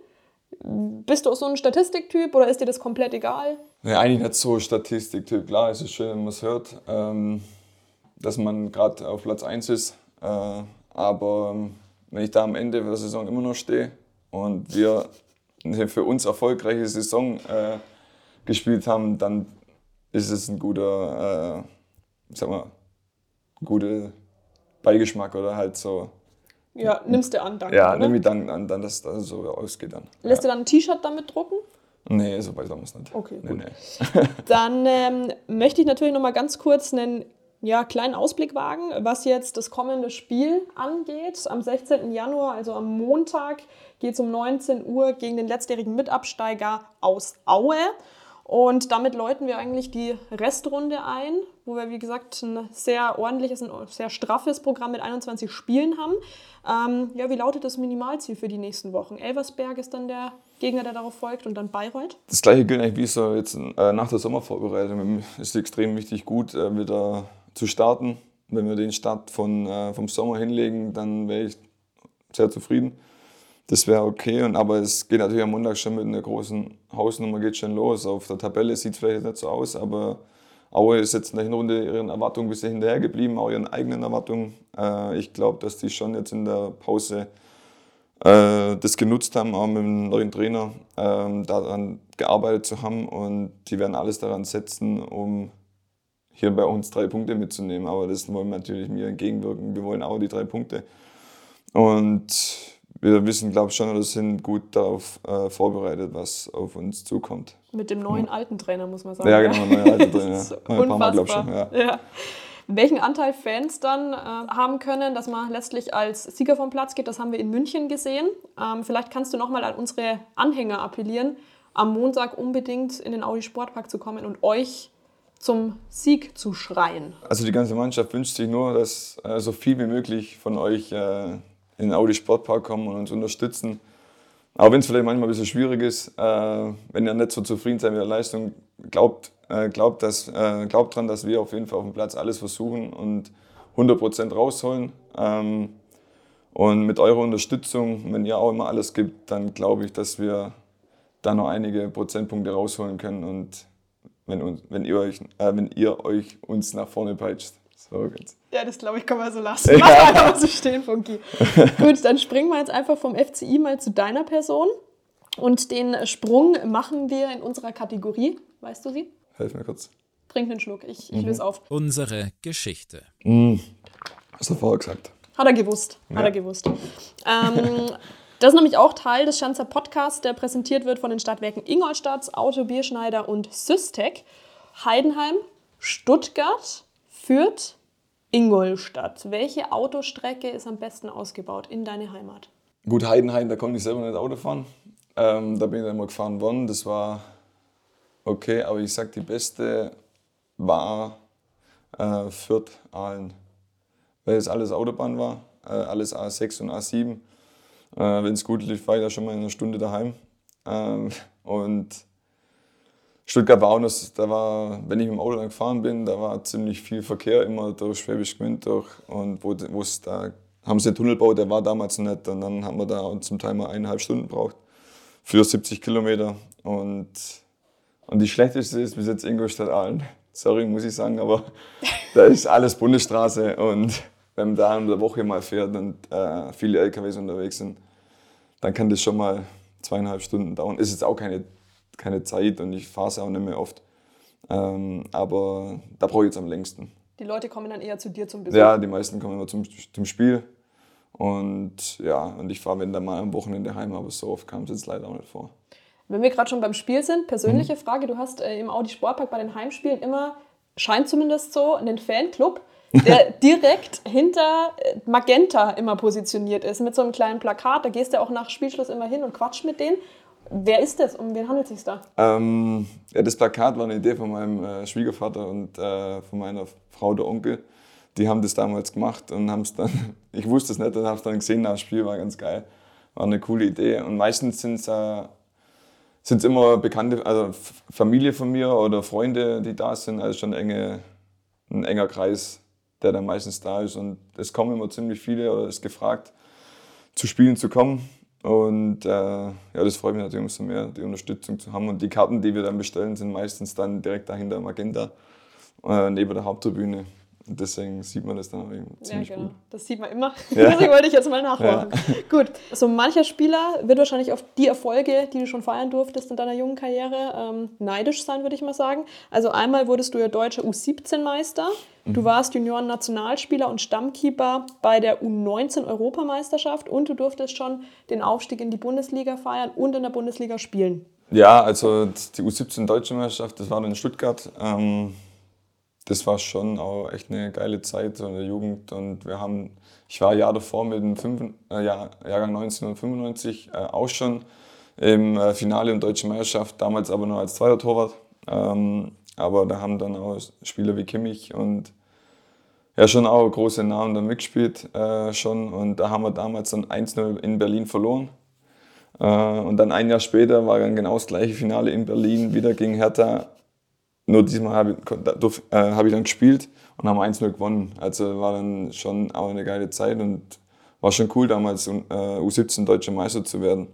Bist du auch so ein Statistiktyp oder ist dir das komplett egal? Ja, eigentlich nicht so Statistiktyp. Klar, es ist schön, wenn man es hört, ähm, dass man gerade auf Platz 1 ist. Äh, aber ähm, wenn ich da am Ende der Saison immer noch stehe und wir eine für uns erfolgreiche Saison äh, gespielt haben, dann ist es ein guter, äh, sag mal, guter Beigeschmack oder halt so. Ja, nimmst du an, danke. Ja, oder? nehme ich dann an, dann, dass das so ausgeht dann. Lässt du dann ein T-Shirt damit drucken? Nee, so weit haben wir es nicht. Okay, nee, gut. Nee. Dann ähm, möchte ich natürlich noch mal ganz kurz einen ja, kleinen Ausblick wagen, was jetzt das kommende Spiel angeht. Am 16. Januar, also am Montag, geht es um 19 Uhr gegen den letztjährigen Mitabsteiger aus Aue. Und damit läuten wir eigentlich die Restrunde ein, wo wir, wie gesagt, ein sehr ordentliches, ein sehr straffes Programm mit 21 Spielen haben. Ähm, ja, wie lautet das Minimalziel für die nächsten Wochen? Elversberg ist dann der Gegner, der darauf folgt, und dann Bayreuth. Das gleiche gilt eigentlich wie so jetzt äh, nach der Sommervorbereitung. Es ist extrem wichtig, gut äh, wieder zu starten. Wenn wir den Start von, äh, vom Sommer hinlegen, dann wäre ich sehr zufrieden. Das wäre okay, und, aber es geht natürlich am Montag schon mit einer großen Hausnummer geht schon los. Auf der Tabelle sieht es vielleicht nicht so aus, aber Aue ist jetzt in der Hinrunde ihren Erwartungen ein bisschen hinterher geblieben, auch ihren eigenen Erwartungen. Äh, ich glaube, dass die schon jetzt in der Pause äh, das genutzt haben, auch mit dem neuen Trainer, ähm, daran gearbeitet zu haben und die werden alles daran setzen, um hier bei uns drei Punkte mitzunehmen. Aber das wollen wir natürlich mir entgegenwirken. Wir wollen auch die drei Punkte. Und wir wissen, glaube ich, schon oder sind gut darauf äh, vorbereitet, was auf uns zukommt. Mit dem neuen alten Trainer, muss man sagen. Ja, genau, neuer alter Trainer. Das ist Ja. Paar Mal, ich, unfassbar. schon, ja. Ja. Welchen Anteil Fans dann äh, haben können, dass man letztlich als Sieger vom Platz geht, das haben wir in München gesehen. Ähm, vielleicht kannst du nochmal an unsere Anhänger appellieren, am Montag unbedingt in den Audi Sportpark zu kommen und euch zum Sieg zu schreien. Also die ganze Mannschaft wünscht sich nur, dass äh, so viel wie möglich von euch äh, in den Audi Sportpark kommen und uns unterstützen. Auch wenn es vielleicht manchmal ein bisschen schwierig ist, äh, wenn ihr nicht so zufrieden seid mit der Leistung, glaubt, äh, glaubt, dass, äh, glaubt dran, dass wir auf jeden Fall auf dem Platz alles versuchen und 100% rausholen. Ähm, und mit eurer Unterstützung, wenn ihr auch immer alles gibt, dann glaube ich, dass wir da noch einige Prozentpunkte rausholen können und wenn, wenn, ihr, euch, äh, wenn ihr euch uns nach vorne peitscht. So ganz. Ja, das glaube ich, kann man so lassen. Lass einfach so stehen, Funky. Gut, dann springen wir jetzt einfach vom FCI mal zu deiner Person. Und den Sprung machen wir in unserer Kategorie. Weißt du sie? Helf mir kurz. Trink einen Schluck, ich, ich löse auf. Unsere Geschichte. Hast du vorher gesagt. Hat er gewusst. Hat er gewusst. Ähm, das ist nämlich auch Teil des Schanzer Podcasts, der präsentiert wird von den Stadtwerken Ingolstadt, Auto, Bierschneider und Systec. Heidenheim, Stuttgart, Fürth, Ingolstadt. Welche Autostrecke ist am besten ausgebaut in deine Heimat? Gut, Heidenheim, da konnte ich selber nicht Auto fahren. Ähm, da bin ich dann mal gefahren worden. Das war okay, aber ich sag, die beste war äh, Fürth, Aalen. Weil es alles Autobahn war, äh, alles A6 und A7. Äh, Wenn es gut lief, war ich da schon mal in einer Stunde daheim. Ähm, und Stuttgart war auch noch, da war, wenn ich mit dem Auto dann gefahren bin, da war ziemlich viel Verkehr immer durch Schwäbisch Gmünd durch und wo es da haben sie einen Tunnel gebaut, der war damals nicht und dann haben wir da zum Teil mal eineinhalb Stunden gebraucht für 70 Kilometer und, und die schlechteste ist bis jetzt Ingolstadt-Aalen. Sorry, muss ich sagen, aber da ist alles Bundesstraße und wenn man da in der Woche mal fährt und äh, viele LKWs unterwegs sind, dann kann das schon mal zweieinhalb Stunden dauern. Ist jetzt auch keine, keine Zeit und ich fahre es auch nicht mehr oft. Ähm, aber da brauche ich jetzt am längsten. Die Leute kommen dann eher zu dir zum Besuch. Ja, die meisten kommen immer zum, zum Spiel. Und ja, und ich fahre, wenn dann mal am Wochenende heim, aber so oft kam es jetzt leider auch nicht vor. Wenn wir gerade schon beim Spiel sind, persönliche Frage, du hast äh, im Audi Sportpark bei den Heimspielen immer, scheint zumindest so, einen Fanclub, der direkt hinter äh, Magenta immer positioniert ist, mit so einem kleinen Plakat. Da gehst du auch nach Spielschluss immer hin und quatscht mit denen. Wer ist das? Um wen handelt es sich da? Ähm, ja, das Plakat war eine Idee von meinem äh, Schwiegervater und äh, von meiner Frau, der Onkel. Die haben das damals gemacht und haben es dann, ich wusste es nicht und habe es dann gesehen nach dem Spiel, war ganz geil. War eine coole Idee. Und meistens sind es äh, immer Bekannte, also Familie von mir oder Freunde, die da sind. Also schon enge, ein enger Kreis, der dann meistens da ist. Und es kommen immer ziemlich viele oder ist gefragt, zu Spielen zu kommen. Und äh, ja, das freut mich natürlich umso mehr, die Unterstützung zu haben. Und die Karten, die wir dann bestellen, sind meistens dann direkt dahinter im Agenda, äh, neben der Haupttribüne. Deswegen sieht man das dann auch ziemlich ja, genau. gut. Das sieht man immer. Ja. Deswegen wollte ich jetzt mal nachfragen. Gut. So mancher Spieler wird wahrscheinlich auf die Erfolge, die du schon feiern durftest in deiner jungen Karriere, ähm, neidisch sein, würde ich mal sagen. Also einmal wurdest du ja deutscher U17-Meister. Du warst Junioren-Nationalspieler und Stammkeeper bei der U19-Europameisterschaft und du durftest schon den Aufstieg in die Bundesliga feiern und in der Bundesliga spielen. Ja, also die U17 Deutsche Meisterschaft, das war dann in Stuttgart. Ähm, das war schon auch echt eine geile Zeit in der Jugend. Und wir haben, ich war ein Jahr davor mit dem Fünf, äh, Jahr, Jahrgang 1995 äh, auch schon im äh, Finale im Deutschen Meisterschaft, damals aber nur als zweiter Torwart. Ähm, aber da haben dann auch Spieler wie Kimmich und ja schon auch große Namen da mitgespielt äh, schon. Und da haben wir damals dann 1-0 in Berlin verloren. Äh, und dann ein Jahr später war dann genau das gleiche Finale in Berlin, wieder gegen Hertha. Nur diesmal habe ich, äh, hab ich dann gespielt und haben 1-0 gewonnen. Also war dann schon auch eine geile Zeit und war schon cool damals äh, U17 Deutscher Meister zu werden.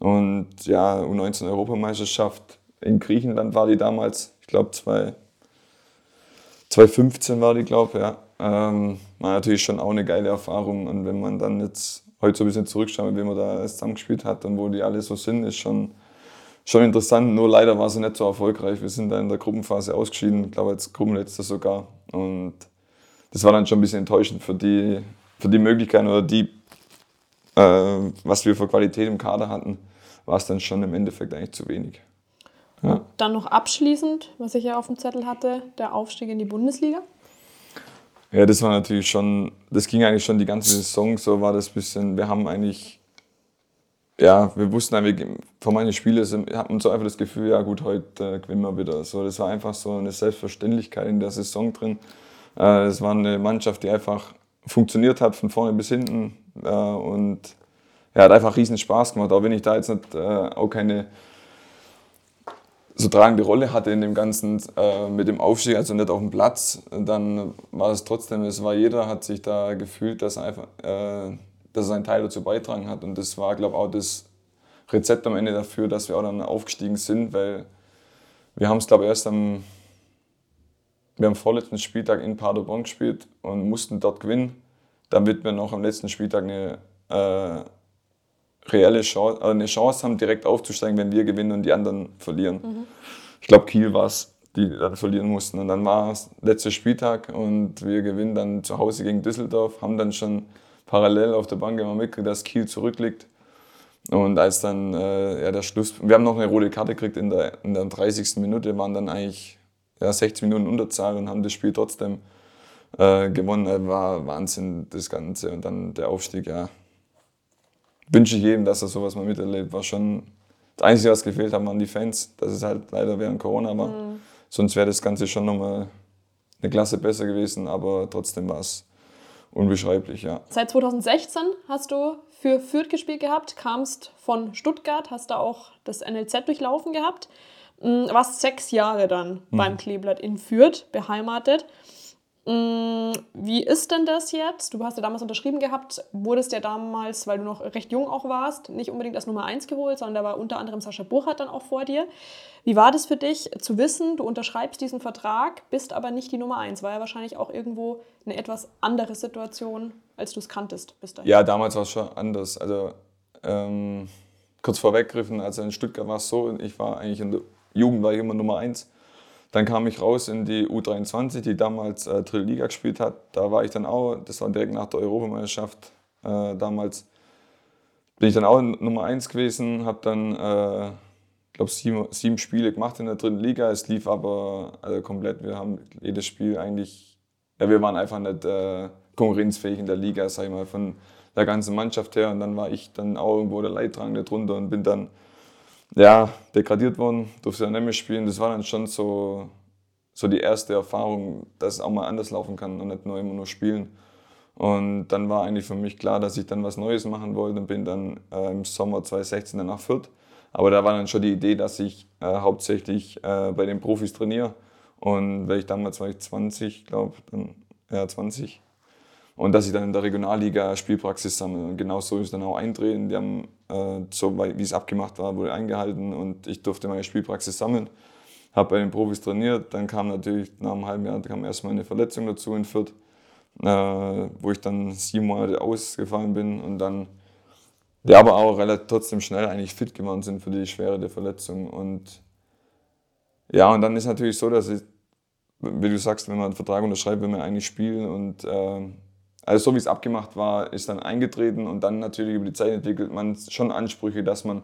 Und ja, U19 Europameisterschaft in Griechenland war die damals, ich glaube 2015 war die, glaube ich, ja. Ähm, war natürlich schon auch eine geile Erfahrung. Und wenn man dann jetzt heute so ein bisschen zurückschaut, wie man da zusammengespielt hat und wo die alle so sind, ist schon, schon interessant. Nur leider war sie nicht so erfolgreich. Wir sind da in der Gruppenphase ausgeschieden, ich glaube als Gruppenletzter sogar. Und das war dann schon ein bisschen enttäuschend für die, für die Möglichkeiten oder die, äh, was wir für Qualität im Kader hatten, war es dann schon im Endeffekt eigentlich zu wenig. Ja. Dann noch abschließend, was ich ja auf dem Zettel hatte, der Aufstieg in die Bundesliga. Ja, das war natürlich schon, das ging eigentlich schon die ganze Saison, so war das ein bisschen, wir haben eigentlich, ja, wir wussten eigentlich, vor manchen Spielen hat man so einfach das Gefühl, ja gut, heute äh, gewinnen wir wieder. So, das war einfach so eine Selbstverständlichkeit in der Saison drin. Äh, es war eine Mannschaft, die einfach funktioniert hat, von vorne bis hinten äh, und ja, hat einfach riesen Spaß gemacht, auch wenn ich da jetzt nicht, äh, auch keine so tragende Rolle hatte in dem Ganzen äh, mit dem Aufstieg, also nicht auf dem Platz, dann war es trotzdem, es war jeder hat sich da gefühlt, dass einfach, äh, dass er seinen Teil dazu beitragen hat und das war, glaube ich, auch das Rezept am Ende dafür, dass wir auch dann aufgestiegen sind, weil wir haben es, glaube ich, erst am, wir haben vorletzten Spieltag in Paderborn gespielt und mussten dort gewinnen, damit wir noch am letzten Spieltag eine äh, reelle Chance, also eine Chance haben, direkt aufzusteigen, wenn wir gewinnen und die anderen verlieren. Mhm. Ich glaube, Kiel war es, die dann verlieren mussten. Und dann war es letzter Spieltag und wir gewinnen dann zu Hause gegen Düsseldorf, haben dann schon parallel auf der Bank immer mitgekriegt, dass Kiel zurückliegt. Und als dann äh, ja, der Schluss, wir haben noch eine rote Karte gekriegt in der, in der 30. Minute, waren dann eigentlich ja, 60 Minuten Unterzahl und haben das Spiel trotzdem äh, gewonnen. War Wahnsinn, das Ganze. Und dann der Aufstieg, ja, wünsche ich jedem, dass er sowas mal miterlebt. War schon das Einzige, was gefehlt hat, waren die Fans. Das ist halt leider während Corona war. Mhm. Sonst wäre das Ganze schon nochmal eine Klasse besser gewesen, aber trotzdem war es unbeschreiblich, ja. Seit 2016 hast du für Fürth gespielt gehabt, kamst von Stuttgart, hast da auch das NLZ durchlaufen gehabt, mm, warst sechs Jahre dann mhm. beim Kleeblatt in Fürth beheimatet. Wie ist denn das jetzt? Du hast ja damals unterschrieben gehabt, wurdest ja damals, weil du noch recht jung auch warst, nicht unbedingt als Nummer 1 geholt, sondern da war unter anderem Sascha Burchardt dann auch vor dir. Wie war das für dich zu wissen, du unterschreibst diesen Vertrag, bist aber nicht die Nummer 1? War ja wahrscheinlich auch irgendwo eine etwas andere Situation, als du es kanntest bis dahin. Ja, damals war es schon anders. Also ähm, kurz vorweggriffen, also in Stuttgart war es so, ich war eigentlich in der Jugend war ich immer Nummer 1 dann kam ich raus in die U23, die damals äh, Dritte Liga gespielt hat. Da war ich dann auch, das war direkt nach der Europameisterschaft äh, damals, bin ich dann auch Nummer 1 gewesen, habe dann, äh, glaube sieben, sieben Spiele gemacht in der dritten Liga. Es lief aber also komplett, wir haben jedes Spiel eigentlich, ja, wir waren einfach nicht äh, konkurrenzfähig in der Liga, sag ich mal, von der ganzen Mannschaft her. Und dann war ich dann auch irgendwo der Leidtragende drunter und bin dann ja, degradiert worden, durfte dann nicht mehr spielen. Das war dann schon so, so die erste Erfahrung, dass es auch mal anders laufen kann und nicht nur immer nur spielen. Und dann war eigentlich für mich klar, dass ich dann was Neues machen wollte und bin dann äh, im Sommer 2016 dann nach Fürth. Aber da war dann schon die Idee, dass ich äh, hauptsächlich äh, bei den Profis trainiere. Und weil ich damals war ich 20, glaube dann ja 20. Und dass ich dann in der Regionalliga Spielpraxis sammle. Und genau so ist dann auch eintreten. Die haben, äh, so wie es abgemacht war, wurde eingehalten und ich durfte meine Spielpraxis sammeln. Habe bei den Profis trainiert. Dann kam natürlich nach einem halben Jahr kam erstmal eine Verletzung dazu in Fürth äh, wo ich dann sieben Monate ausgefallen bin und dann ja, aber auch relativ trotzdem schnell eigentlich fit geworden sind für die Schwere der Verletzung. Und ja, und dann ist natürlich so, dass ich, wie du sagst, wenn man einen Vertrag unterschreibt, will man eigentlich spielen. Und äh, also so wie es abgemacht war, ist dann eingetreten und dann natürlich über die Zeit entwickelt man schon Ansprüche, dass man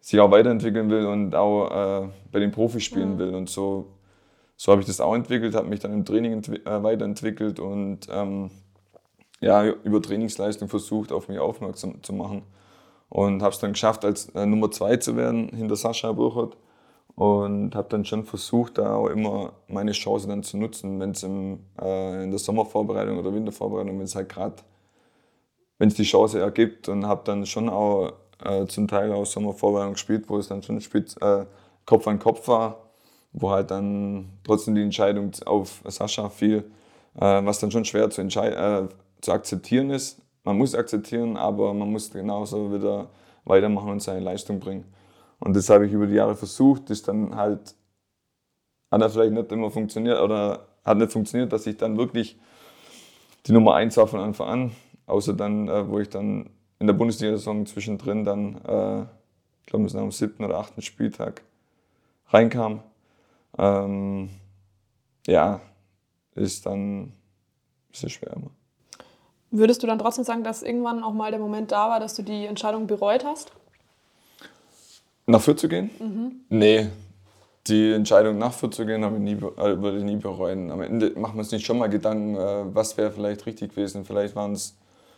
sich auch weiterentwickeln will und auch äh, bei den Profis spielen mhm. will. Und so so habe ich das auch entwickelt, habe mich dann im Training äh, weiterentwickelt und ähm, ja, über Trainingsleistung versucht, auf mich aufmerksam zu machen. Und habe es dann geschafft, als äh, Nummer zwei zu werden hinter Sascha Burchert. Und habe dann schon versucht, da auch immer meine Chance dann zu nutzen, wenn es äh, in der Sommervorbereitung oder Wintervorbereitung, wenn es halt gerade, wenn es die Chance ergibt. Und habe dann schon auch äh, zum Teil auch Sommervorbereitung gespielt, wo es dann schon spitz, äh, Kopf an Kopf war wo halt dann trotzdem die Entscheidung auf Sascha fiel, äh, was dann schon schwer zu, äh, zu akzeptieren ist. Man muss akzeptieren, aber man muss genauso wieder weitermachen und seine Leistung bringen. Und das habe ich über die Jahre versucht, das dann halt, hat dann vielleicht nicht immer funktioniert oder hat nicht funktioniert, dass ich dann wirklich die Nummer 1 war von Anfang an, außer dann, äh, wo ich dann in der Bundesliga-Saison zwischendrin dann, äh, ich glaube, es war am siebten oder achten Spieltag reinkam ähm, ja, ist dann ein bisschen schwer. Würdest du dann trotzdem sagen, dass irgendwann auch mal der Moment da war, dass du die Entscheidung bereut hast? Nach Fürth zu gehen? Mhm. Nee, die Entscheidung nach Fürth zu gehen ich nie, äh, würde ich nie bereuen. Am Ende machen wir uns nicht schon mal Gedanken, äh, was wäre vielleicht richtig gewesen. Vielleicht waren es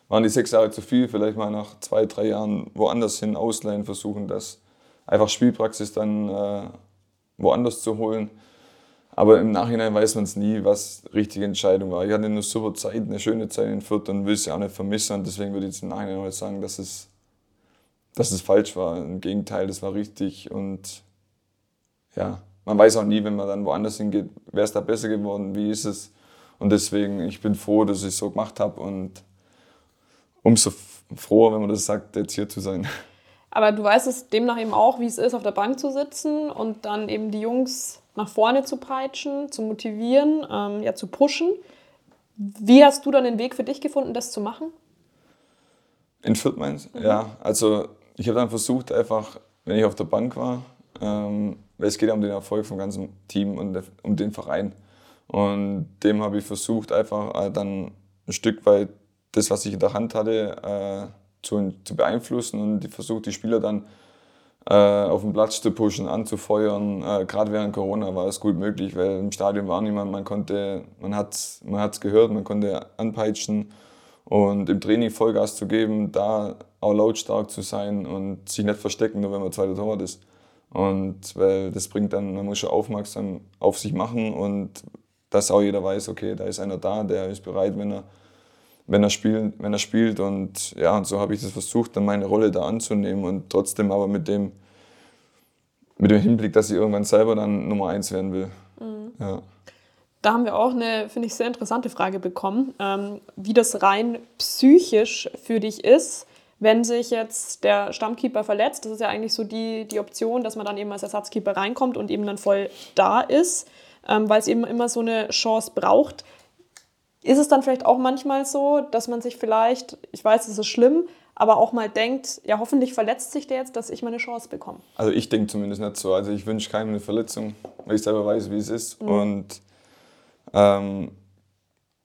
waren die sechs Jahre zu viel, vielleicht mal nach zwei, drei Jahren woanders hin ausleihen, versuchen, dass einfach Spielpraxis dann äh, woanders zu holen. Aber im Nachhinein weiß man es nie, was die richtige Entscheidung war. Ich hatte eine super Zeit, eine schöne Zeit in Fürth und will sie auch nicht vermissen. Und deswegen würde ich jetzt im Nachhinein mal sagen, dass es, dass es falsch war. Im Gegenteil, das war richtig. Und ja, man weiß auch nie, wenn man dann woanders hingeht, wäre es da besser geworden, wie ist es. Und deswegen, ich bin froh, dass ich es so gemacht habe und umso froher, wenn man das sagt, jetzt hier zu sein. Aber du weißt es demnach eben auch, wie es ist, auf der Bank zu sitzen und dann eben die Jungs nach vorne zu peitschen, zu motivieren, ähm, ja, zu pushen. Wie hast du dann den Weg für dich gefunden, das zu machen? In Fürth meinst mhm. Ja, also ich habe dann versucht, einfach, wenn ich auf der Bank war, ähm, weil es geht ja um den Erfolg vom ganzen Team und um den Verein. Und dem habe ich versucht, einfach äh, dann ein Stück weit das, was ich in der Hand hatte, äh, zu, zu beeinflussen und versucht, die Spieler dann äh, auf den Platz zu pushen, anzufeuern. Äh, Gerade während Corona war es gut möglich, weil im Stadion war niemand, man konnte, man hat es man hat's gehört, man konnte anpeitschen und im Training Vollgas zu geben, da auch lautstark zu sein und sich nicht verstecken, nur wenn man zweiter Torwart ist. Und weil das bringt dann, man muss schon aufmerksam auf sich machen und dass auch jeder weiß, okay, da ist einer da, der ist bereit, wenn er wenn er, spielt, wenn er spielt. Und ja, und so habe ich das versucht, dann meine Rolle da anzunehmen und trotzdem aber mit dem, mit dem Hinblick, dass ich irgendwann selber dann Nummer eins werden will. Mhm. Ja. Da haben wir auch eine, finde ich, sehr interessante Frage bekommen, ähm, wie das rein psychisch für dich ist, wenn sich jetzt der Stammkeeper verletzt. Das ist ja eigentlich so die, die Option, dass man dann eben als Ersatzkeeper reinkommt und eben dann voll da ist, ähm, weil es eben immer so eine Chance braucht. Ist es dann vielleicht auch manchmal so, dass man sich vielleicht, ich weiß, es ist schlimm, aber auch mal denkt, ja, hoffentlich verletzt sich der jetzt, dass ich meine Chance bekomme? Also ich denke zumindest nicht so. Also ich wünsche keinem eine Verletzung, weil ich selber weiß, wie es ist. Mhm. Und ähm,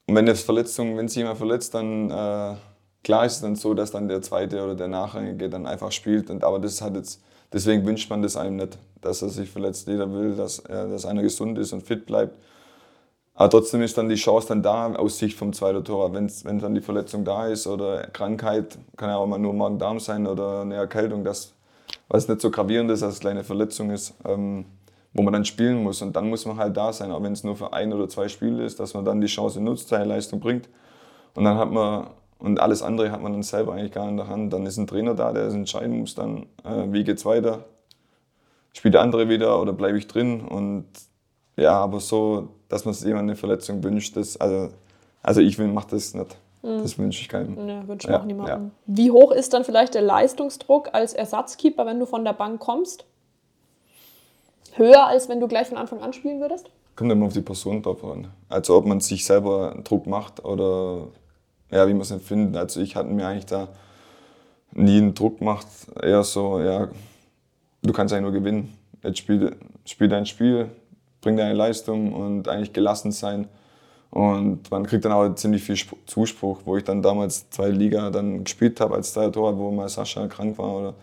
wenn es Verletzung, wenn sich jemand verletzt, dann äh, klar ist es dann so, dass dann der zweite oder der Nachrangige dann einfach spielt. Und, aber das hat jetzt, deswegen wünscht man das einem nicht, dass er sich verletzt. Jeder will, dass, äh, dass einer gesund ist und fit bleibt. Aber trotzdem ist dann die Chance dann da aus Sicht vom zweiten Tor. Wenn, wenn dann die Verletzung da ist oder Krankheit, kann ja auch mal nur Magen-Darm sein oder eine Erkältung, dass, was nicht so gravierend ist, als kleine Verletzung ist, ähm, wo man dann spielen muss. Und dann muss man halt da sein, auch wenn es nur für ein oder zwei Spiele ist, dass man dann die Chance nutzt, seine Leistung bringt. Und dann hat man, und alles andere hat man dann selber eigentlich gar nicht in der Hand. Dann ist ein Trainer da, der es entscheiden muss, dann, äh, wie geht's weiter? Spielt der andere wieder oder bleibe ich drin? Und ja, aber so, dass man sich jemand eine Verletzung wünscht, das, also, also ich mache das nicht. Das wünsche ich keinem. Ja, wünsche Ja, auch niemandem. Wie hoch ist dann vielleicht der Leistungsdruck als Ersatzkeeper, wenn du von der Bank kommst? Höher, als wenn du gleich von Anfang an spielen würdest? Kommt immer auf die Person drauf an. Also ob man sich selber Druck macht oder ja, wie man es empfindet. Also ich hatte mir eigentlich da nie einen Druck gemacht. Eher so, ja, du kannst eigentlich nur gewinnen. Jetzt spiel, spiel dein Spiel, bring deine Leistung und eigentlich gelassen sein. Und man kriegt dann auch ziemlich viel Sp- Zuspruch, wo ich dann damals zwei Liga dann gespielt habe als Torwart, wo mal Sascha krank war oder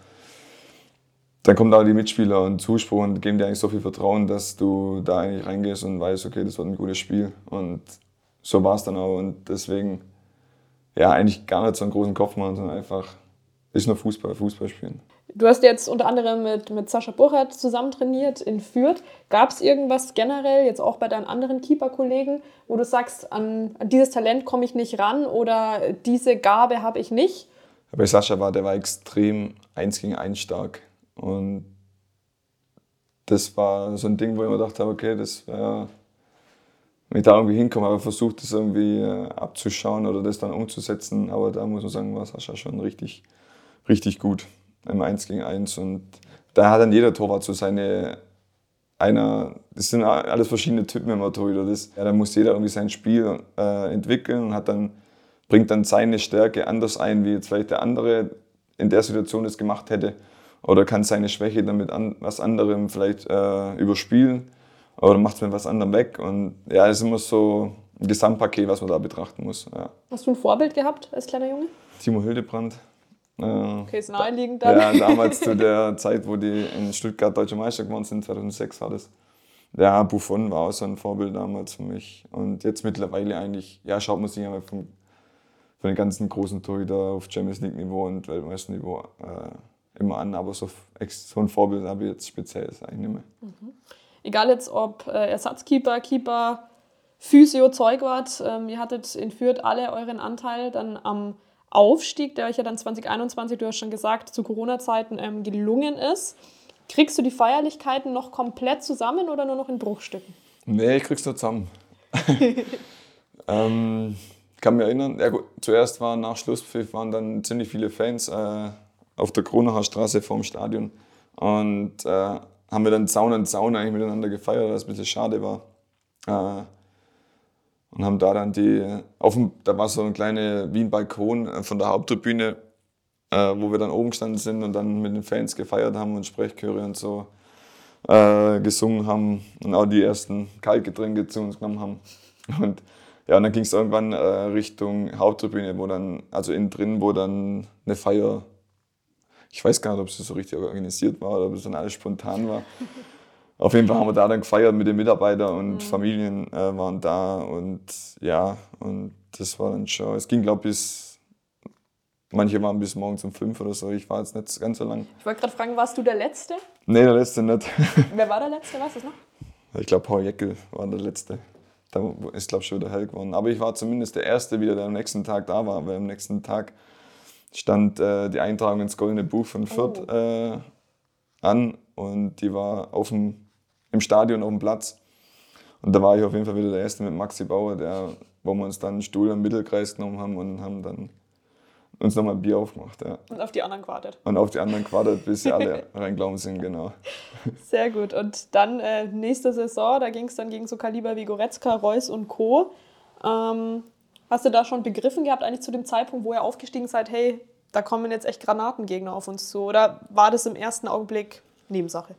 dann kommen da die Mitspieler und Zuspruch und geben dir eigentlich so viel Vertrauen, dass du da eigentlich reingehst und weißt, okay, das wird ein gutes Spiel. Und so war es dann auch. Und deswegen, ja, eigentlich gar nicht so einen großen Kopf machen, sondern einfach, ist nur Fußball, Fußball spielen. Du hast jetzt unter anderem mit, mit Sascha Burchardt zusammen trainiert in Fürth. Gab es irgendwas generell, jetzt auch bei deinen anderen Keeper-Kollegen, wo du sagst, an, an dieses Talent komme ich nicht ran oder diese Gabe habe ich nicht? Bei Sascha war, der war extrem eins gegen eins stark. Und das war so ein Ding, wo ich mir gedacht habe, okay, das wäre, wenn ich da irgendwie hinkomme, aber versucht das irgendwie äh, abzuschauen oder das dann umzusetzen. Aber da muss man sagen, war Sascha schon richtig, richtig gut im 1 gegen 1. Und da hat dann jeder Torwart so seine, einer, das sind alles verschiedene Typen immer Torhüter. Das, ja, da muss jeder irgendwie sein Spiel äh, entwickeln und hat dann, bringt dann seine Stärke anders ein, wie jetzt vielleicht der andere in der Situation das gemacht hätte. Oder kann seine Schwäche dann mit an, was anderem vielleicht äh, überspielen oder macht es mit was anderem weg. Und ja, es ist immer so ein Gesamtpaket, was man da betrachten muss. Ja. Hast du ein Vorbild gehabt als kleiner Junge? Timo Hildebrand. Äh, Okay, ist naheliegend dann. ja, damals zu der Zeit, wo die in Stuttgart Deutsche Meister geworden sind, 2006 war das. Ja, Buffon war auch so ein Vorbild damals für mich. Und jetzt mittlerweile eigentlich, ja, schaut man sich einmal vom, von den ganzen großen Torhüter auf Champions League Niveau und Weltmeisterniveau äh, immer an. Aber so, so ein Vorbild habe ich jetzt speziell eigentlich nicht mehr. Egal jetzt ob äh, Ersatzkeeper, Keeper, Physio, Zeugwart, ähm, ihr hattet in Fürth alle euren Anteil dann am Aufstieg, der euch ja dann 2021, du hast schon gesagt, zu Corona-Zeiten ähm, gelungen ist. Kriegst du die Feierlichkeiten noch komplett zusammen oder nur noch in Bruchstücken? Nee, ich krieg's nur zusammen. ähm, kann mich erinnern, ja gut, zuerst waren nach Schlusspfiff waren dann ziemlich viele Fans äh, auf der Kronacher Straße vorm Stadion und äh, haben wir dann Zaun an Zaun eigentlich miteinander gefeiert, was ein bisschen schade war. Äh, und haben da dann die, auf dem, da war so ein kleiner wie ein Balkon äh, von der Haupttribüne, äh, wo wir dann oben gestanden sind und dann mit den Fans gefeiert haben und Sprechchöre und so äh, gesungen haben und auch die ersten Kaltgetränke zu uns genommen haben. Und ja, und dann ging es irgendwann äh, Richtung Haupttribüne, wo dann, also innen drin, wo dann eine Feier, ich weiß gar nicht, ob es so richtig organisiert war oder ob es dann alles spontan war. Auf jeden Fall haben wir da dann gefeiert mit den Mitarbeitern und Familien äh, waren da und ja, und das war dann schon, es ging glaube ich bis, manche waren bis morgens um fünf oder so, ich war jetzt nicht ganz so lang. Ich wollte gerade fragen, warst du der Letzte? Nee, der letzte nicht. Wer war der Letzte? Weißt du es noch? Ich glaube, Paul Jeckel war der Letzte. Da ist, glaube ich, schon wieder hell geworden. Aber ich war zumindest der Erste wieder, der am nächsten Tag da war. Weil am nächsten Tag stand äh, die Eintragung ins Goldene Buch von Fürth äh, an. Und die war auf dem, im Stadion auf dem Platz. Und da war ich auf jeden Fall wieder der Erste mit Maxi Bauer, der, wo wir uns dann einen Stuhl im Mittelkreis genommen haben und haben dann uns nochmal ein Bier aufgemacht. Ja. Und auf die anderen gewartet. Und auf die anderen gewartet, bis sie alle reingelaufen sind, genau. Sehr gut. Und dann äh, nächste Saison, da ging es dann gegen so Kaliber wie Goretzka, Reus und Co. Ähm, hast du da schon begriffen gehabt, eigentlich zu dem Zeitpunkt, wo ihr aufgestiegen seid, hey, da kommen jetzt echt Granatengegner auf uns zu? Oder war das im ersten Augenblick Nebensache?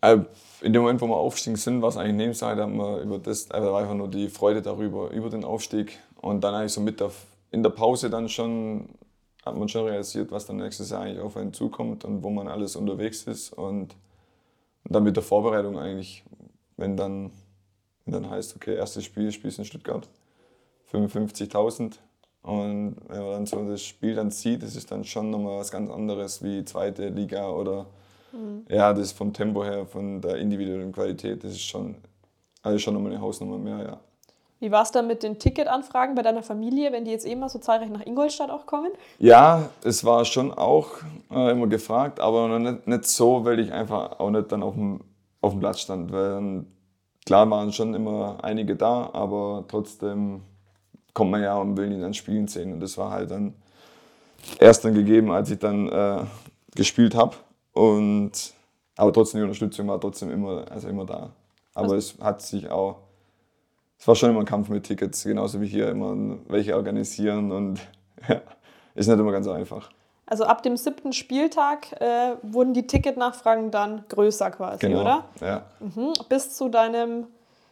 Äh, In dem Moment, wo wir aufgestiegen sind, war es eigentlich Nebensache, da haben wir über das, also einfach nur die Freude darüber, über den Aufstieg. Und dann eigentlich so mit der, in der Pause dann schon, hat man schon realisiert, was dann nächstes Jahr eigentlich auf einen zukommt und wo man alles unterwegs ist. Und, und dann mit der Vorbereitung eigentlich, wenn dann, wenn dann heißt, okay, erstes Spiel, spielst in Stuttgart, 55.000, Und wenn man dann so das Spiel dann sieht, das ist dann schon nochmal was ganz anderes wie zweite Liga oder ja, das vom Tempo her, von der individuellen Qualität, das ist schon, also schon nochmal eine Hausnummer mehr, ja. Wie war es dann mit den Ticketanfragen bei deiner Familie, wenn die jetzt eh mal so zahlreich nach Ingolstadt auch kommen? Ja, es war schon auch äh, immer gefragt, aber nicht, nicht so, weil ich einfach auch nicht dann auf dem, auf dem Platz stand. Weil dann, klar waren schon immer einige da, aber trotzdem kommt man ja und will ihn dann spielen sehen. Und das war halt dann erst dann gegeben, als ich dann äh, gespielt habe. Und aber trotzdem die Unterstützung war trotzdem immer, also immer da. Aber es hat sich auch, es war schon immer ein Kampf mit Tickets, genauso wie hier immer welche organisieren und ja, ist nicht immer ganz einfach. Also ab dem siebten Spieltag äh, wurden die Ticketnachfragen dann größer quasi, Genau. oder? Ja, Mhm. Bis zu deinem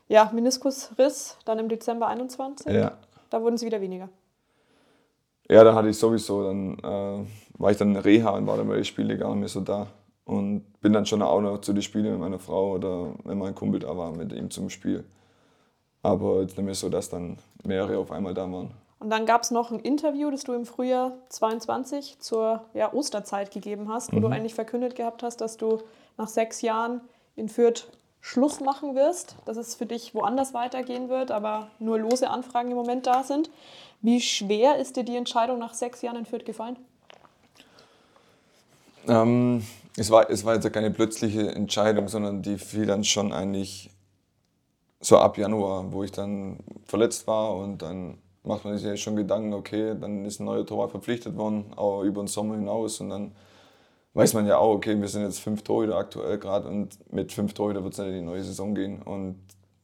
ja, Meniskusriss dann im Dezember 21. ja. Da wurden sie wieder weniger. Ja, da hatte ich sowieso, dann äh, war ich dann in Reha und war dann bei den Spielen gar nicht mehr so da. Und bin dann schon auch noch zu den Spielen mit meiner Frau oder wenn mein Kumpel da war, mit ihm zum Spiel. Aber jetzt nicht mehr so, dass dann mehrere auf einmal da waren. Und dann gab es noch ein Interview, das du im Frühjahr 22 zur ja, Osterzeit gegeben hast, wo du eigentlich verkündet gehabt hast, dass du nach sechs Jahren in Fürth Schluss machen wirst, dass es für dich woanders weitergehen wird, aber nur lose Anfragen im Moment da sind. Wie schwer ist dir die Entscheidung nach sechs Jahren in Fürth gefallen? Ähm, es, war, es war jetzt keine plötzliche Entscheidung, sondern die fiel dann schon eigentlich so ab Januar, wo ich dann verletzt war und dann macht man sich ja schon Gedanken, okay, dann ist ein neuer Torwart verpflichtet worden, auch über den Sommer hinaus und dann weiß man ja auch, okay, wir sind jetzt fünf Torhüter aktuell gerade und mit fünf Torhüter wird es nicht in die neue Saison gehen und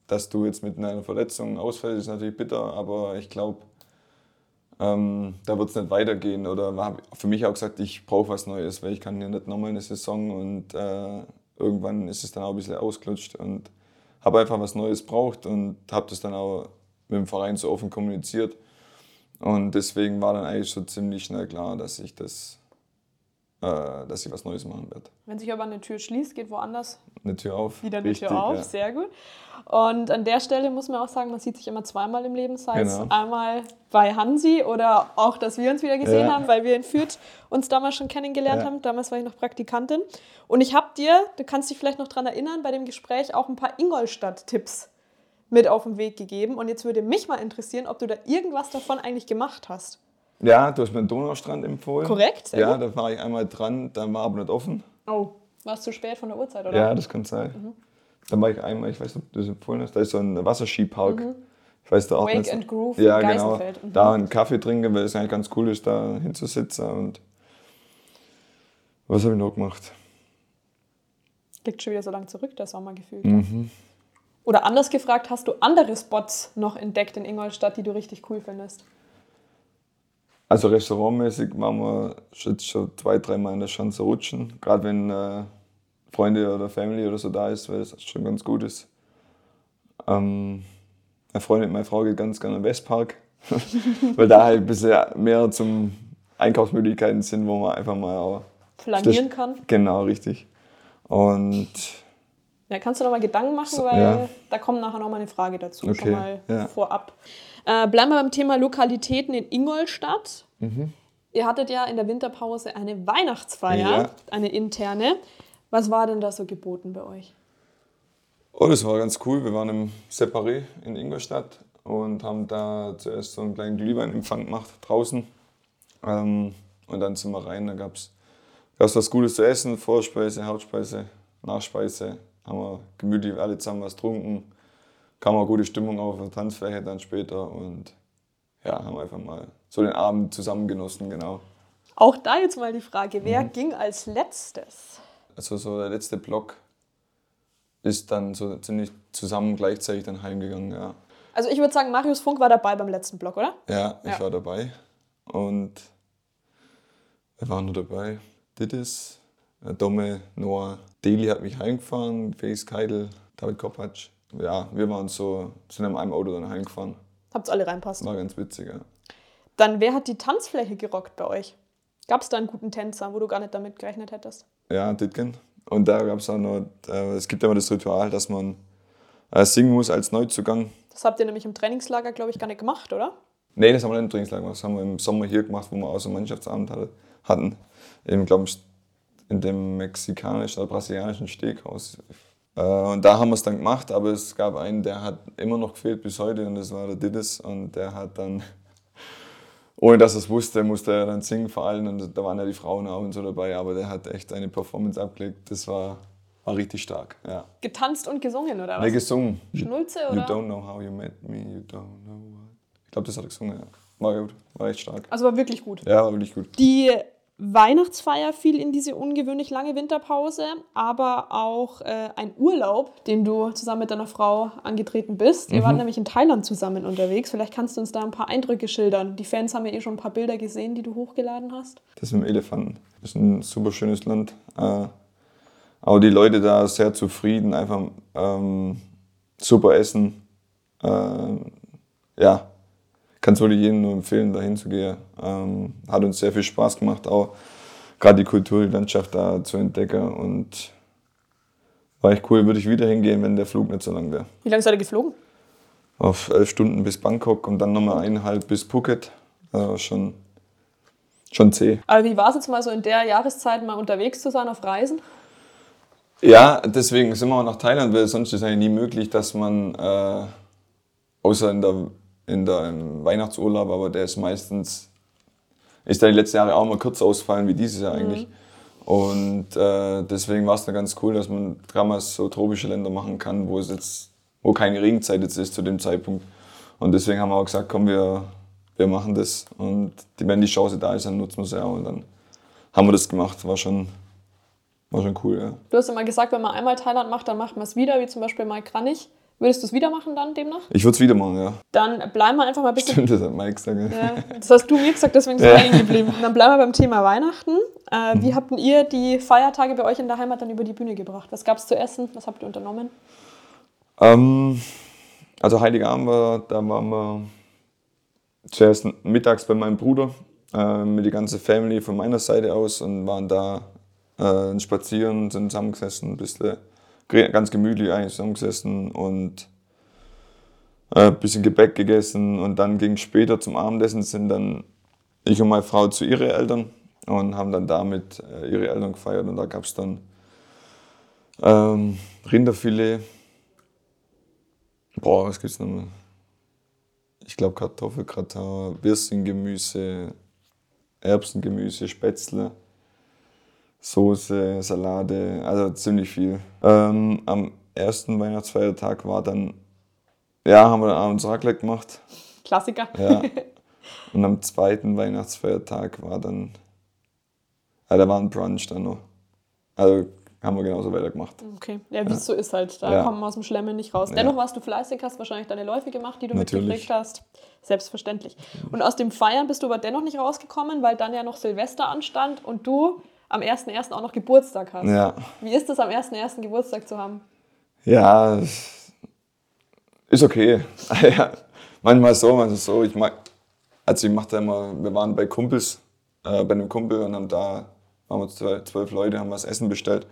dass du jetzt mit einer Verletzung ausfällst, ist natürlich bitter, aber ich glaube, ähm, da wird es nicht weitergehen. Oder habe für mich auch gesagt, ich brauche was Neues, weil ich kann hier nicht nochmal eine Saison und äh, irgendwann ist es dann auch ein bisschen ausgelutscht und habe einfach was Neues braucht und habe das dann auch mit dem Verein so offen kommuniziert. Und deswegen war dann eigentlich so ziemlich schnell klar, dass ich das, dass ich was Neues machen werde. Wenn sich aber eine Tür schließt, geht woanders Eine Tür auf. wieder eine Richtig, Tür auf. Ja. Sehr gut. Und an der Stelle muss man auch sagen, man sieht sich immer zweimal im Leben, sei es Genau. einmal bei Hansi oder auch, dass wir uns wieder gesehen Ja. haben, weil wir in Fürth uns damals schon kennengelernt Ja. haben. Damals war ich noch Praktikantin. Und ich habe dir, du kannst dich vielleicht noch daran erinnern, bei dem Gespräch auch ein paar Ingolstadt-Tipps mit auf den Weg gegeben. Und jetzt würde mich mal interessieren, ob du da irgendwas davon eigentlich gemacht hast. Ja, du hast mir den Donaustrand empfohlen. Korrekt, sehr Ja, gut. da war ich einmal dran, da war aber nicht offen. Oh, war es zu spät von der Uhrzeit, oder? Ja, das kann sein. Mhm. Dann war ich einmal, ich weiß nicht, ob du das empfohlen hast, da ist so ein Wasserskipark. Ich weiß da auch Mhm. Wake nicht. and Groove ja, in genau. Mhm. Da einen Kaffee trinken, weil es eigentlich ganz cool ist, da hinzusitzen. Und was habe ich noch gemacht? Liegt schon wieder so lange zurück, der Sommer gefühlt. Mhm. Oder anders gefragt, hast du andere Spots noch entdeckt in Ingolstadt, die du richtig cool findest? Also restaurantmäßig waren wir jetzt schon zwei, dreimal in der Schanze rutschen. Gerade wenn äh, Freunde oder Family oder so da ist, weil das schon ganz gut ist. Ähm, eine Freundin, meine Frau geht ganz gerne den Westpark, weil da halt ein bisschen mehr zum Einkaufsmöglichkeiten sind, wo man einfach mal auch Flanieren kann? Genau, richtig. Und Ja, kannst du noch mal Gedanken machen, weil ja. da kommt nachher noch mal eine Frage dazu, Okay, schon mal ja. vorab. Äh, bleiben wir beim Thema Lokalitäten in Ingolstadt. Mhm. Ihr hattet ja in der Winterpause eine Weihnachtsfeier, Ja. eine interne. Was war denn da so geboten bei euch? oh, das war ganz cool. Wir waren im Separé in Ingolstadt und haben da zuerst so einen kleinen Glühweinempfang gemacht draußen. Ähm, und dann sind wir rein, da gab es was Gutes zu essen, Vorspeise, Hauptspeise, Nachspeise. Haben wir gemütlich alle zusammen was getrunken. Kam auch gute Stimmung auf der Tanzfläche dann später und ja, haben einfach mal so den Abend zusammen genossen, genau. Auch da jetzt mal die Frage, Mhm. wer ging als letztes? Also so der letzte Block ist dann so ziemlich zusammen gleichzeitig dann heimgegangen, ja. Also ich würde sagen, Marius Funk war dabei beim letzten Block, oder? Ja, ich Ja. war dabei. Und wer war noch dabei? Didis, äh, Domme, Noah, Deli hat mich heimgefahren, Felix Keidel, David Kopacz. Ja, wir waren so, sind in einem Auto dann heimgefahren. Habt's alle reinpassen. War ganz witzig, ja. Dann, wer hat die Tanzfläche gerockt bei euch? Gab es da einen guten Tänzer, wo du gar nicht damit gerechnet hättest? Ja, Ditgen. Und da gab es auch noch, äh, es gibt immer das Ritual, dass man äh, singen muss als Neuzugang. Das habt ihr nämlich im Trainingslager, glaube ich, gar nicht gemacht, oder? Nee, das haben wir nicht im Trainingslager gemacht. Das haben wir im Sommer hier gemacht, wo wir auch so einen Mannschaftsabend hatte, hatten. Eben, glaube ich, in dem mexikanischen oder brasilianischen Steakhouse. Äh, und da haben wir es dann gemacht, aber es gab einen, der hat immer noch gefehlt bis heute und das war der Didis und der hat dann, ohne dass er es wusste, musste er dann singen vor allem und da waren ja die Frauen auch und so dabei, aber der hat echt eine Performance abgelegt, das war, war richtig stark, ja. Getanzt und gesungen, oder was? Nee, gesungen. Schnulze, You oder? don't know how you met me, you don't know what. Ich glaube, das hat er gesungen, ja. War gut, war echt stark. Also war wirklich gut. Ja, war wirklich gut. Die Weihnachtsfeier fiel in diese ungewöhnlich lange Winterpause, aber auch äh, ein Urlaub, den du zusammen mit deiner Frau angetreten bist. Ihr wart nämlich in Thailand zusammen unterwegs. Vielleicht kannst du uns da ein paar Eindrücke schildern. Die Fans haben ja eh schon ein paar Bilder gesehen, die du hochgeladen hast. Das mit dem Elefanten. Das ist ein super schönes Land. Äh, aber die Leute da sehr zufrieden, einfach ähm, super essen. Äh, ja, kann es wirklich jedem nur empfehlen, da hinzugehen. Ähm, hat uns sehr viel Spaß gemacht, auch gerade die Kultur, die Landschaft da zu entdecken. Und war echt cool, würde ich wieder hingehen, wenn der Flug nicht so lang wäre. Wie lange seid ihr geflogen? Auf elf Stunden bis Bangkok und dann nochmal eineinhalb bis Phuket. Äh, schon, schon zäh. Aber wie war es jetzt mal so in der Jahreszeit mal unterwegs zu sein auf Reisen? Ja, deswegen sind wir auch nach Thailand, weil sonst ist es eigentlich nie möglich, dass man, äh, außer in der, in der im Weihnachtsurlaub, aber der ist meistens, ist da die letzten Jahre auch mal kürzer ausfallen wie dieses Jahr eigentlich. Und äh, deswegen war es dann ganz cool, dass man damals so tropische Länder machen kann, wo es jetzt, wo keine Regenzeit jetzt ist zu dem Zeitpunkt. Und deswegen haben wir auch gesagt, komm, wir, wir machen das. Und die, wenn die Chance da ist, dann nutzen wir sie auch. Und dann haben wir das gemacht. War schon, war schon cool, ja. Du hast immer gesagt, wenn man einmal Thailand macht, dann macht man es wieder, wie zum Beispiel Mike Kranich. Würdest du es wieder machen dann demnach? Ich würde es wieder machen, ja. Dann bleiben wir einfach mal ein bisschen Stimmt, das hat Mike gesagt. Ja. Ja, das hast du mir gesagt, deswegen ist es hängen geblieben. Dann bleiben wir beim Thema Weihnachten. Äh, wie habt ihr die Feiertage bei euch in der Heimat dann über die Bühne gebracht? Was gab es zu essen? Was habt ihr unternommen? Ähm, also Heiligabend war, da waren wir zuerst mittags bei meinem Bruder äh, mit der ganzen Family von meiner Seite aus und waren da äh, spazieren, sind zusammengesessen, ein bisschen ganz gemütlich eigentlich zusammengesessen und äh, ein bisschen Gebäck gegessen und dann ging später zum Abendessen sind dann ich und meine Frau zu ihren Eltern und haben dann damit äh, ihre Eltern gefeiert und da gab es dann ähm, Rinderfilet, Boah, was gibt's nochmal? Ich glaube Kartoffelgratin, Würstchengemüse, Erbsengemüse, Spätzle, Soße, Salate, also ziemlich viel. Ähm, am ersten Weihnachtsfeiertag war dann, ja, haben wir dann abends Raclette gemacht. Klassiker. Ja. Und am zweiten Weihnachtsfeiertag war dann, ja, da war ein Brunch dann noch. Also haben wir genauso weitergemacht. Okay, ja, wie es so ist halt. Da Ja. kommen wir aus dem Schlemmen nicht raus. Ja. Dennoch warst du fleißig, hast wahrscheinlich deine Läufe gemacht, die du Natürlich. mitgekriegt hast. Selbstverständlich. Und aus dem Feiern bist du aber dennoch nicht rausgekommen, weil dann ja noch Silvester anstand und du am 1.1. auch noch Geburtstag hast. Ja. Wie ist es, am 1.1. Geburtstag zu haben? Ja, ist okay. manchmal so, manchmal so. Ich mag, also ich mache da immer, wir waren bei Kumpels, äh, bei einem Kumpel und haben da, waren wir zwölf, zwölf Leute, haben was Essen bestellt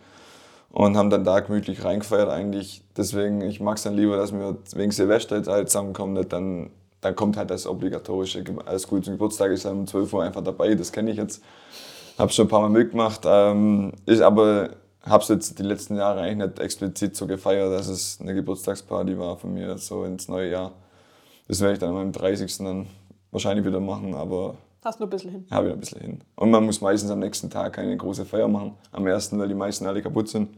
und haben dann da gemütlich reingefeiert eigentlich. Deswegen, ich mag es dann lieber, dass wir wegen Silvester jetzt halt zusammenkommen, nicht dann, dann kommt halt das obligatorische, alles gut zum Geburtstag ist dann um 12 Uhr einfach dabei, das kenne ich jetzt. Habe schon ein paar Mal mitgemacht, ähm, ist aber habe es jetzt die letzten Jahre eigentlich nicht explizit so gefeiert, dass es eine Geburtstagsparty war von mir, so ins neue Jahr. Das werde ich dann an meinem 30. dann wahrscheinlich wieder machen, aber Hast nur ein bisschen hin. habe ich ein bisschen hin. Und man muss meistens am nächsten Tag keine große Feier machen, am ersten, weil die meisten alle kaputt sind.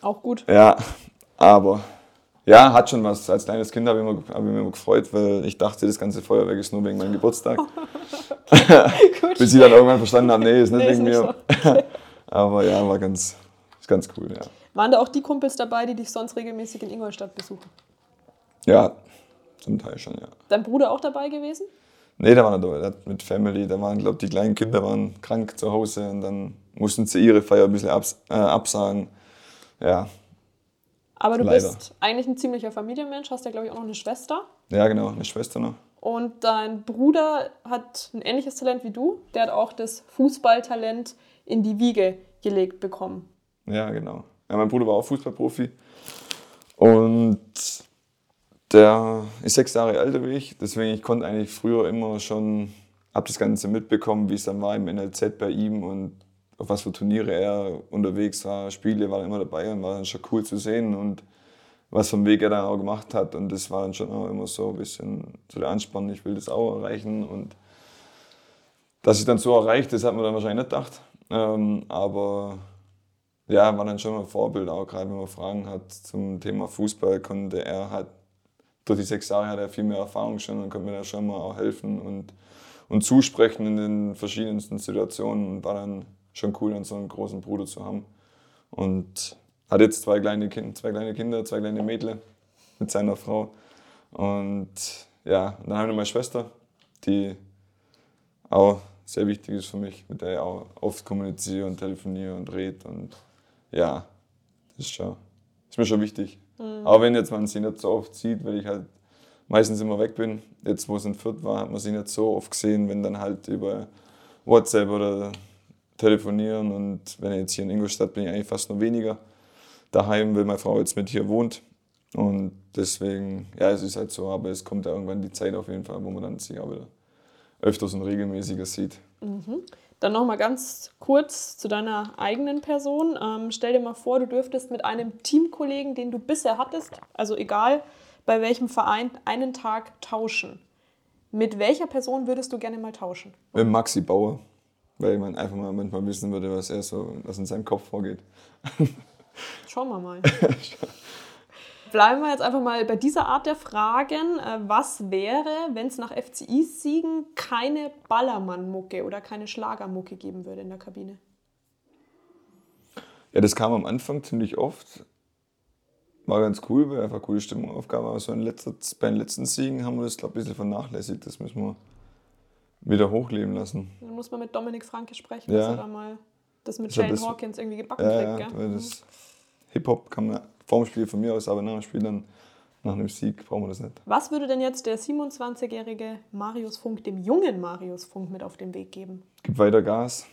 Auch gut. Ja, aber ja, hat schon was. Als kleines Kind habe ich, immer- habe ich mich immer gefreut, weil ich dachte, das ganze Feuerwerk ist nur wegen meinem Geburtstag. Bis ich dann irgendwann verstanden habe, nee, ist nicht Nee, ist wegen nicht mir. aber ja, war ganz, ist ganz cool, ja. Waren da auch die Kumpels dabei, die dich sonst regelmäßig in Ingolstadt besuchen? Ja, zum Teil schon, ja. Dein Bruder auch dabei gewesen? Nee, der war nicht dabei. Der hat mit Family, da waren, glaube die kleinen Kinder waren krank zu Hause und dann mussten sie ihre Feier ein bisschen abs äh, absagen. Ja, Aber du Leider. bist eigentlich ein ziemlicher Familienmensch, hast ja, glaube ich, auch noch eine Schwester. ja, genau, eine Schwester noch. Und dein Bruder hat ein ähnliches Talent wie du. Der hat auch das Fußballtalent in die Wiege gelegt bekommen. Ja, genau. Ja, mein Bruder war auch Fußballprofi und Der ist sechs Jahre älter wie ich, deswegen ich konnte eigentlich früher immer schon, habe das Ganze mitbekommen, wie es dann war im NLZ bei ihm und auf was für Turniere er unterwegs war. Spiele war er immer dabei und war dann schon cool zu sehen und was vom Weg er dann auch gemacht hat. Und das war dann schon auch immer so ein bisschen so der Ansporn, ich will das auch erreichen. Und dass ich dann so erreicht, das hat man dann wahrscheinlich nicht gedacht. Ähm, aber ja, war dann schon ein Vorbild, auch gerade wenn man Fragen hat zum Thema Fußball, konnte er halt, durch die sechs Jahre hat er viel mehr Erfahrung schon und konnte mir da schon mal auch helfen und, und zusprechen in den verschiedensten Situationen und war dann schon cool, dann so einen großen Bruder zu haben. Und hat jetzt zwei kleine, kind, zwei kleine Kinder, zwei kleine Mädchen mit seiner Frau. Und ja, dann haben wir meine Schwester, die auch sehr wichtig ist für mich, mit der ich auch oft kommuniziere und telefoniere und rede. Und ja, das ist, schon, ist mir schon wichtig. Mhm. Auch wenn jetzt man sie nicht so oft sieht, weil ich halt meistens immer weg bin. Jetzt, wo es in Fürth war, hat man sie nicht so oft gesehen, wenn dann halt über WhatsApp oder telefonieren. Und wenn ich jetzt hier in Ingolstadt bin, ich eigentlich fast nur weniger daheim, weil meine Frau jetzt mit hier wohnt. Und deswegen, ja, es ist halt so, aber es kommt ja irgendwann die Zeit auf jeden Fall, wo man dann sich auch wieder öfters und regelmäßiger sieht. Mhm. Dann nochmal ganz kurz zu deiner eigenen Person. Ähm, stell dir mal vor, du dürftest mit einem Teamkollegen, den du bisher hattest, also egal bei welchem Verein, einen Tag tauschen. Mit welcher Person würdest du gerne mal tauschen? Mit Maxi Bauer, weil man einfach mal manchmal wissen würde, was er so, was in seinem Kopf vorgeht. Schauen wir mal. Bleiben wir jetzt einfach mal bei dieser Art der Fragen. Äh, was wäre, wenn es nach FCI-Siegen keine Ballermann-Mucke oder keine Schlagermucke geben würde in der Kabine? Ja, das kam am Anfang ziemlich oft. War ganz cool, weil einfach coole Stimmung aufgab. Aber so in letzter, bei den letzten Siegen haben wir das, glaube ich, ein bisschen vernachlässigt. Das müssen wir wieder hochleben lassen. Dann muss man mit Dominik Franke sprechen, ja. dass er da mal das mit Shane Hawkins irgendwie gebacken ja, kriegt. Ja, das Hip-Hop kann man vor dem Spiel von mir aus, aber nach dem Spiel dann, nach einem Sieg brauchen wir das nicht. Was würde denn jetzt der 27-jährige Marius Funk dem jungen Marius Funk mit auf den Weg geben? Gib weiter Gas.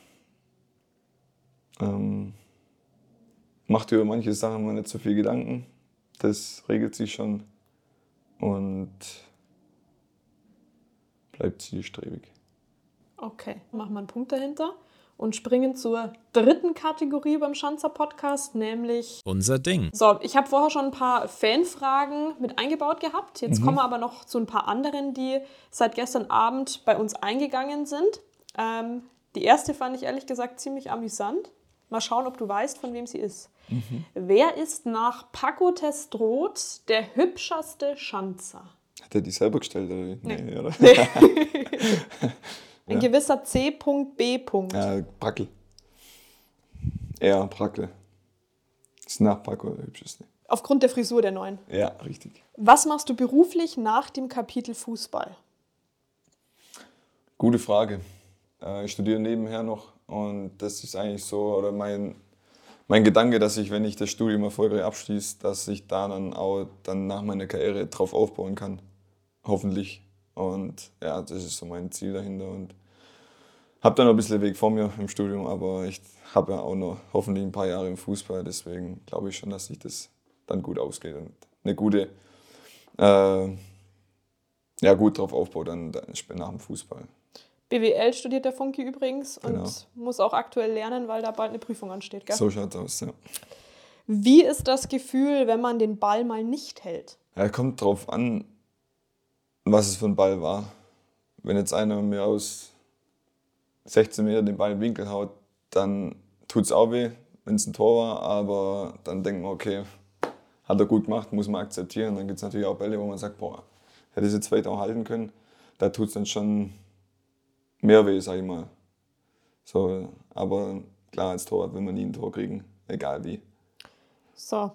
Ähm, macht über manche Sachen mal nicht so viel Gedanken. Das regelt sich schon. Und bleibt zielstrebig. Okay, machen wir einen Punkt dahinter und springen zur dritten Kategorie beim Schanzer Podcast, nämlich unser Ding. So, ich habe vorher schon ein paar Fanfragen mit eingebaut gehabt. Jetzt mhm. kommen wir aber noch zu ein paar anderen, die seit gestern Abend bei uns eingegangen sind. Ähm, die erste fand ich ehrlich gesagt ziemlich amüsant. Mal schauen, ob du weißt, von wem sie ist. Mhm. Wer ist nach Paco Testroth der hübscheste Schanzer? Hat er die selber gestellt oder? Nee, nee oder? Nee. Ein ja. gewisser C.B. Ja, Brackel. Ja, Brackel. Ist nach Paco der hübscheste. Aufgrund der Frisur der neuen. Ja, richtig. Was machst du beruflich nach dem Kapitel Fußball? Gute Frage. Äh, ich studiere nebenher noch und das ist eigentlich so, oder mein, mein Gedanke, dass ich, wenn ich das Studium erfolgreich abschließe, dass ich da dann auch dann nach meiner Karriere drauf aufbauen kann. Hoffentlich. Und ja, das ist so mein Ziel dahinter. Und habe dann noch ein bisschen Weg vor mir im Studium, aber ich habe ja auch noch hoffentlich ein paar Jahre im Fußball. Deswegen glaube ich schon, dass sich das dann gut ausgeht und eine gute, äh, ja, gut drauf aufbaut dann, dann nach dem Fußball. BWL studiert der Funky übrigens und genau. muss auch aktuell lernen, weil da bald eine Prüfung ansteht. Gell? So schaut es aus, ja. Wie ist das Gefühl, wenn man den Ball mal nicht hält? Ja, kommt drauf an, was es für ein Ball war. Wenn jetzt einer mir aus 16 Meter den Ball im Winkel haut, dann tut es auch weh, wenn es ein Tor war, aber dann denkt man, okay, hat er gut gemacht, muss man akzeptieren. Dann gibt es natürlich auch Bälle, wo man sagt, boah, hätte ich jetzt vielleicht auch halten können. Da tut es dann schon mehr weh, sag ich mal. So, aber klar, als Torwart will man nie ein Tor kriegen, egal wie. So,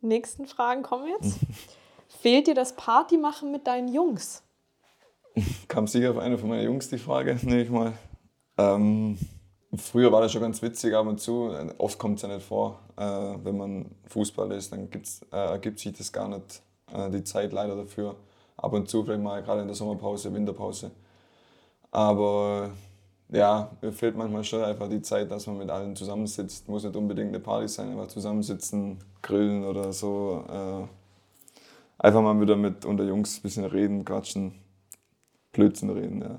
nächsten Fragen kommen jetzt. Fehlt dir das Partymachen mit deinen Jungs? Kam sicher auf eine von meinen Jungs die Frage, nehme ich mal. Ähm, früher war das schon ganz witzig ab und zu. Oft kommt es ja nicht vor. Äh, wenn man Fußball ist, dann äh, ergibt sich das gar nicht äh, die Zeit leider dafür. Ab und zu vielleicht mal gerade in der Sommerpause, Winterpause. Aber ja, mir fehlt manchmal schon einfach die Zeit, dass man mit allen zusammensitzt. Muss nicht unbedingt eine Party sein, aber zusammensitzen, grillen oder so. Äh, einfach mal wieder mit unter Jungs ein bisschen reden, quatschen, Blödsinn reden, ja.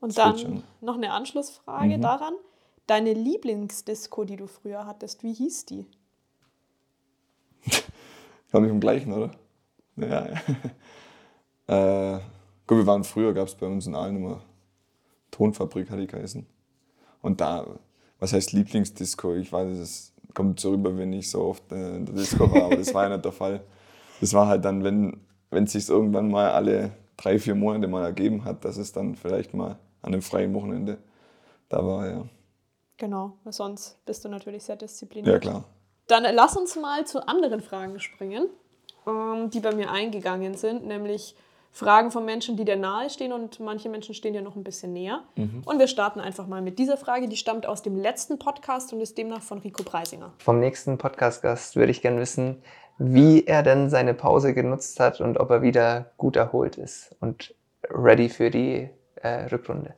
Und dann noch eine Anschlussfrage Mhm. daran. Deine Lieblingsdisco, die du früher hattest, wie hieß die? War nicht im gleichen, oder? Ja, ja. äh, gut, wir waren früher, gab es bei uns in Aalen immer Tonfabrik, hat die geheißen. Und da, was heißt Lieblingsdisco? Ich weiß, es kommt so rüber, wenn ich so oft äh, in der Disco war, aber das war ja nicht der Fall. Das war halt dann, wenn wenn es sich irgendwann mal alle drei, vier Monate mal ergeben hat, dass es dann vielleicht mal an einem freien Wochenende da war, ja. Genau, sonst bist du natürlich sehr diszipliniert. Ja, klar. Dann lass uns mal zu anderen Fragen springen, ähm, die bei mir eingegangen sind, nämlich Fragen von Menschen, die dir nahe stehen und manche Menschen stehen dir noch ein bisschen näher. Und wir starten einfach mal mit dieser Frage, die stammt aus dem letzten Podcast und ist demnach von Rico Preisinger. Vom nächsten Podcast-Gast würde ich gerne wissen, wie er denn seine Pause genutzt hat und ob er wieder gut erholt ist und ready für die äh, Rückrunde.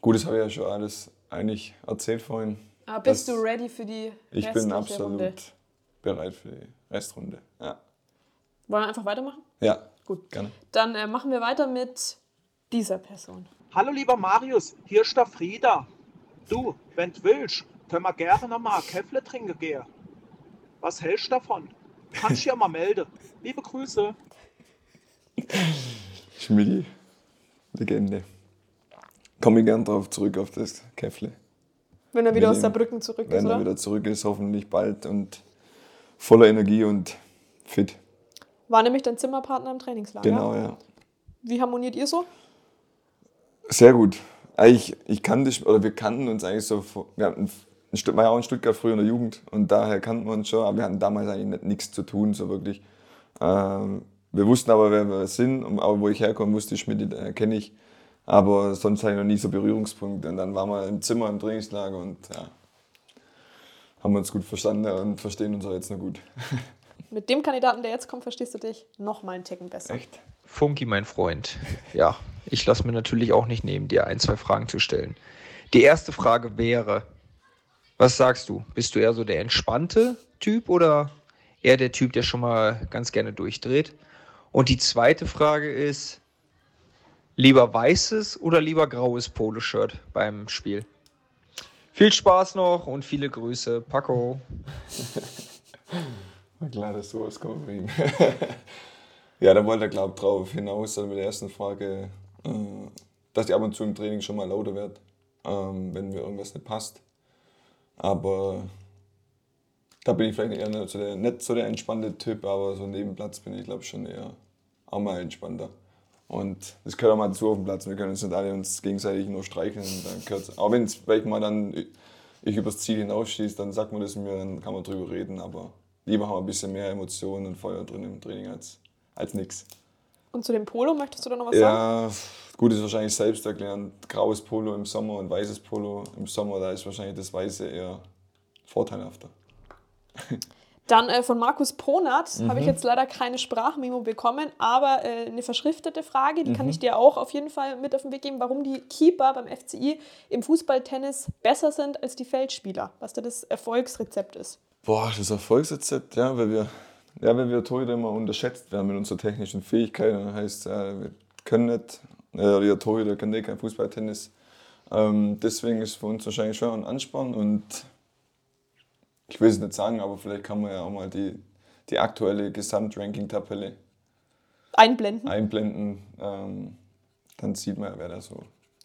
Gut, das habe ich ja schon alles eigentlich erzählt vorhin. Aber bist Das- du ready für die Ich restliche bin absolut Runde? bereit für die Restrunde. Ja. Wollen wir einfach weitermachen? Ja, Gut. gerne. Dann äh, machen wir weiter mit dieser Person. Hallo lieber Marius, hier ist der Frieda. Du, wenn du willst, können wir gerne noch mal ein Käffle trinken gehen. Was hältst du davon? Kannst du ja mal melden. Liebe Grüße. Schmidi, Legende. Komme ich gern drauf zurück auf das Käffle. Wenn er wieder Wenn aus Saarbrücken zurück ist, Wenn er oder? wieder zurück ist, hoffentlich bald und voller Energie und fit. War nämlich dein Zimmerpartner im Trainingslager. Genau, ja. Wie harmoniert ihr so? Sehr gut. Eigentlich, ich kannte, oder wir kannten uns eigentlich so, vor- wir hatten Stück, war ja auch in Stuttgart früher in der Jugend und daher kannten wir uns schon, aber wir hatten damals eigentlich nicht, nichts zu tun, so wirklich. Ähm, wir wussten aber, wer wir sind, und auch wo ich herkomme, wusste ich, Schmidt äh, kenne ich, aber sonst hatte ich noch nie so Berührungspunkte. Und dann waren wir im Zimmer im Trainingslager und ja, haben wir uns gut verstanden und verstehen uns auch jetzt noch gut. Mit dem Kandidaten, der jetzt kommt, verstehst du dich noch mal einen Ticken besser. Echt? Funky, mein Freund. Ja, ich lasse mir natürlich auch nicht nehmen, dir ein, zwei Fragen zu stellen. Die erste Frage wäre, was sagst du? Bist du eher so der entspannte Typ oder eher der Typ, der schon mal ganz gerne durchdreht? Und die zweite Frage ist, lieber weißes oder lieber graues Poloshirt beim Spiel? Viel Spaß noch und viele Grüße. Paco. War klar, dass sowas kommt wegen. ja, da wollte er, glaube ich, drauf hinaus, also mit der ersten Frage, äh, dass ich ab und zu im Training schon mal lauter werde, ähm, wenn mir irgendwas nicht passt. Aber da bin ich vielleicht eher nicht so der, nicht so der entspannte Typ, aber so neben Platz bin ich, glaube ich, schon eher auch mal entspannter. Und das gehört auch mal dazu auf dem Platz. Wir können uns nicht alle uns gegenseitig nur streicheln. Und dann gehört's, auch wenn es vielleicht mal dann ich übers Ziel hinausschieße, dann sagt man das mir, dann kann man drüber reden. Aber lieber haben wir ein bisschen mehr Emotionen und Feuer drin im Training als, als nichts. Und zu dem Polo möchtest du da noch was sagen? Gut ist wahrscheinlich selbst erklärend. Graues Polo im Sommer und weißes Polo im Sommer, da ist wahrscheinlich das Weiße eher vorteilhafter. Dann äh, von Markus Ponat habe Mhm. ich jetzt leider keine Sprachmemo bekommen, aber äh, eine verschriftete Frage, die Mhm. kann ich dir auch auf jeden Fall mit auf den Weg geben, warum die Keeper beim FCI im Fußballtennis besser sind als die Feldspieler, was da das Erfolgsrezept ist. Boah, das Erfolgsrezept, ja, weil wir, ja, weil wir Torhüter immer unterschätzt werden mit unseren technischen Fähigkeiten. Das heißt, äh, wir können nicht, äh, die Torhüter können nicht kein Fußballtennis. Ähm, deswegen ist für uns wahrscheinlich schon ein Ansporn und ich will es nicht sagen, aber vielleicht kann man ja auch mal die, die aktuelle Gesamtranking-Tabelle Einblenden. einblenden. Ähm, dann sieht man, wer da so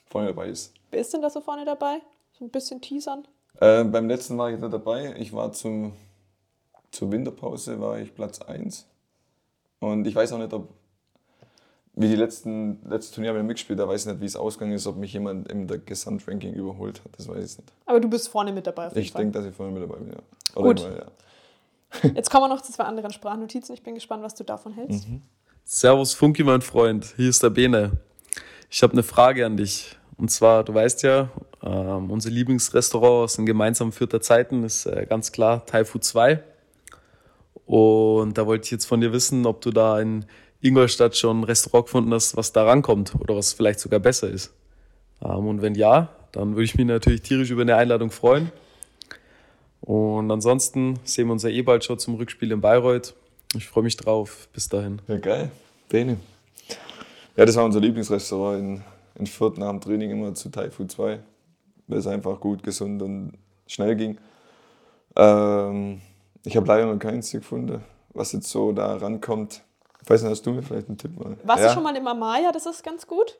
vorne dabei ist. Wer ist denn da so vorne dabei? So ein bisschen teasern. Äh, beim letzten war ich nicht dabei. Ich war zum, zur Winterpause war ich Platz 1. Und ich weiß auch nicht, ob wie die letzten letzte Turnier haben wir mitgespielt, da weiß ich nicht, wie es ausgegangen ist, ob mich jemand im der Gesamtranking überholt hat. Das weiß ich nicht. Aber du bist vorne mit dabei auf jeden Ich denke, dass ich vorne mit dabei bin, ja. Oder Gut. Immer, ja. Jetzt kommen wir noch zu zwei anderen Sprachnotizen. Ich bin gespannt, was du davon hältst. Mhm. Servus Funky, mein Freund. Hier ist der Bene. Ich habe eine Frage an dich. Und zwar, du weißt ja, ähm, unser Lieblingsrestaurant aus den gemeinsamen Vierter Zeiten ist äh, ganz klar Thai Food 2. Und da wollte ich jetzt von dir wissen, ob du da in Ingolstadt schon ein Restaurant gefunden hast, was da rankommt oder was vielleicht sogar besser ist. Ähm, und wenn ja, dann würde ich mich natürlich tierisch über eine Einladung freuen. Und ansonsten sehen wir uns ja eh bald schon zum Rückspiel in Bayreuth. Ich freue mich drauf. Bis dahin. Ja, geil. Bene. Ja, das war unser Lieblingsrestaurant in, in Fürth nach dem Training immer zu Thai Food 2, weil es einfach gut, gesund und schnell ging. Ähm, ich habe leider noch keins gefunden, was jetzt so da rankommt. Ich weiß nicht, hast du mir vielleicht einen Tipp mal? Warst ja? du schon mal im Amaya? Das ist ganz gut.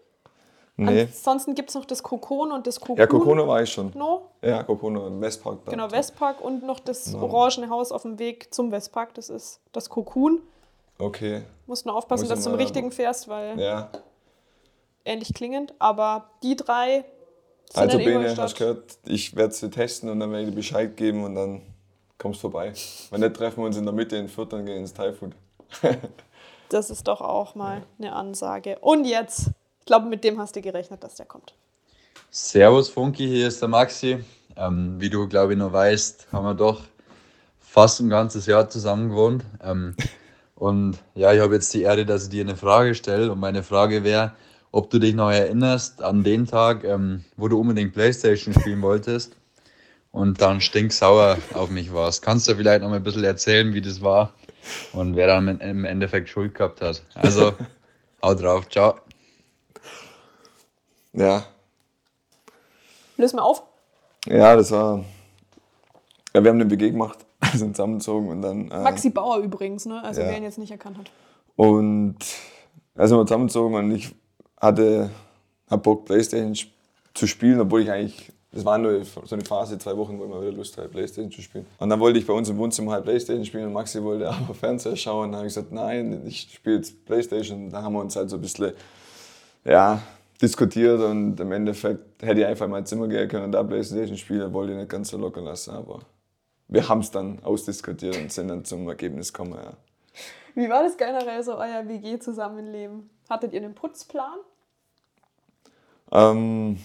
Nee. Ansonsten gibt es noch das Kokon und das Kokon. Ja, Kokono war ich schon. No? Ja, Kokono im Westpark. Da. Genau, Westpark und noch das Genau. orangene Haus auf dem Weg zum Westpark. Das ist das Kokon. Okay, Musst nur aufpassen, Muss dass du zum richtigen fährst, weil ja. ähnlich klingend. Aber die drei sind Also Bene, hast gehört, ich werde sie testen und dann werde ich dir Bescheid geben und dann kommst du vorbei. Wenn nicht, treffen wir uns in der Mitte in Fürth und gehen ins Thai Food. Das ist doch auch mal eine Ansage. Und jetzt, ich glaube, mit dem hast du gerechnet, dass der kommt. Servus Funky, hier ist der Maxi. Ähm, wie du, glaube ich, noch weißt, haben wir doch fast ein ganzes Jahr zusammen gewohnt. Ähm, und ja, ich habe jetzt die Ehre, dass ich dir eine Frage stelle. Und meine Frage wäre, ob du dich noch erinnerst an den Tag, ähm, wo du unbedingt Playstation spielen wolltest und dann stinksauer auf mich warst. Kannst du vielleicht noch mal ein bisschen erzählen, wie das war und wer dann im Endeffekt Schuld gehabt hat? Also, hau drauf, ciao. Ja, Löse mal auf. ja, das war. Ja, wir haben eine WG gemacht, sind zusammengezogen und dann. Äh, Maxi Bauer übrigens, ne? Also ja. wer ihn jetzt nicht erkannt hat. Und da sind wir zusammengezogen und ich hatte hab Bock, Playstation zu spielen, obwohl ich eigentlich, das war nur so eine Phase, zwei Wochen, wo ich mal wieder Lust hatte, Playstation zu spielen. Und dann wollte ich bei uns im Wohnzimmer halt Playstation spielen und Maxi wollte aber Fernseher schauen. Und dann habe ich gesagt, nein, ich spiele jetzt Playstation. Da haben wir uns halt so ein bisschen, ja, diskutiert und im Endeffekt hätte ich einfach in mein Zimmer gehen können und da Playstation spielen, wollte ich nicht ganz so locker lassen, aber wir haben es dann ausdiskutiert und sind dann zum Ergebnis gekommen, ja. Wie war das generell so, euer WG-Zusammenleben? Hattet ihr einen Putzplan? Ähm,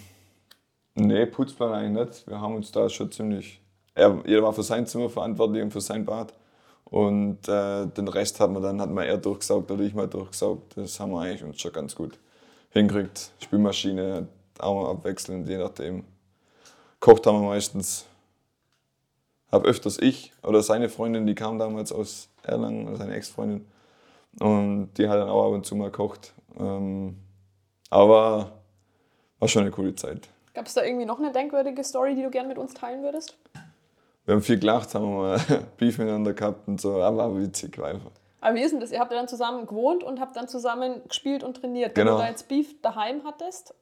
nee, Putzplan eigentlich nicht. Wir haben uns da schon ziemlich. Er, jeder war für sein Zimmer verantwortlich und für sein Bad. Und äh, den Rest hat man dann hat man er durchgesaugt oder ich mal durchgesaugt. Das haben wir eigentlich uns schon ganz gut hingekriegt. Spülmaschine auch mal abwechselnd, je nachdem. Kocht haben wir meistens. Hab öfters ich oder seine Freundin, die kam damals aus Erlangen, seine Ex-Freundin. Und die hat dann auch ab und zu mal gekocht. Ähm, aber war schon eine coole Zeit. Gab es da irgendwie noch eine denkwürdige Story, die du gerne mit uns teilen würdest? Wir haben viel gelacht, haben mal Beef miteinander gehabt und so, aber war witzig war einfach. Aber wie ist denn das? Ihr habt ja dann zusammen gewohnt und habt dann zusammen gespielt und trainiert. Wenn Genau. du da jetzt Beef daheim hattest,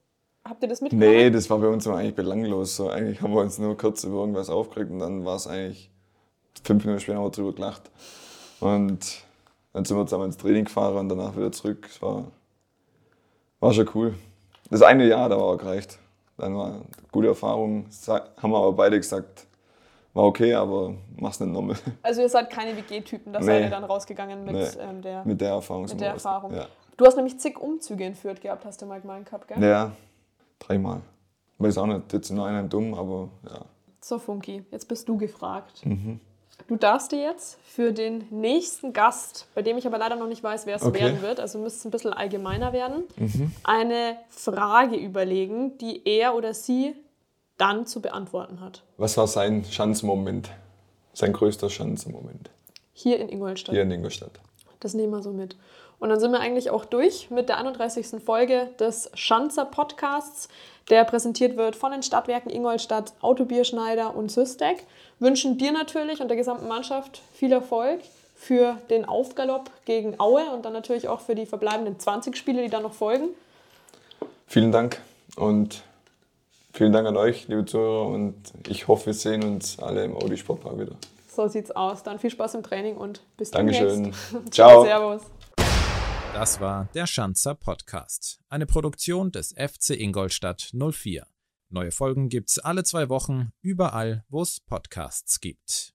habt ihr das mitgenommen? Nee, das war bei uns immer eigentlich belanglos. So, eigentlich haben wir uns nur kurz über irgendwas aufgeregt und dann war es eigentlich fünf Minuten später haben wir drüber gelacht. Und dann sind wir zusammen ins Training gefahren und danach wieder zurück. Es war, war schon cool. Das eine Jahr, da war auch gereicht. Dann war eine gute Erfahrung. Haben wir aber beide gesagt, war okay, aber mach's nicht nochmal. Also ihr seid keine WG-Typen, da Nee. seid ihr dann rausgegangen mit Nee. ähm, der... Mit der Erfahrung. Mit der Erfahrung. Ja. Du hast nämlich zig Umzüge in Fürth gehabt, hast du mal gemeint gehabt, gell? ja, dreimal. Weiß auch nicht, jetzt in einem dumm, aber ja. So, Funky, jetzt bist du gefragt. Mhm. Du darfst dir jetzt für den nächsten Gast, bei dem ich aber leider noch nicht weiß, wer es Okay. werden wird, also müsste es ein bisschen allgemeiner werden, Mhm. eine Frage überlegen, die er oder sie dann zu beantworten hat. Was war sein Schanzmoment? Sein größter Schanzmoment Hier in Ingolstadt. hier in Ingolstadt. Das nehmen wir so mit. Und dann sind wir eigentlich auch durch mit der 31. Folge des Schanzer Podcasts, der präsentiert wird von den Stadtwerken Ingolstadt, Autobierschneider und Systec. Wünschen dir natürlich und der gesamten Mannschaft viel Erfolg für den Aufgalopp gegen Aue und dann natürlich auch für die verbleibenden 20 Spiele, die dann noch folgen. Vielen Dank und vielen Dank an euch, liebe Zuhörer. Und ich hoffe, wir sehen uns alle im Audi Sportpark wieder. So sieht's aus. Dann viel Spaß im Training und bis Dankeschön. demnächst. Ciao. Servus. Das war der Schanzer Podcast, eine Produktion des FC Ingolstadt 04. Neue Folgen gibt's alle zwei Wochen, überall, wo es Podcasts gibt.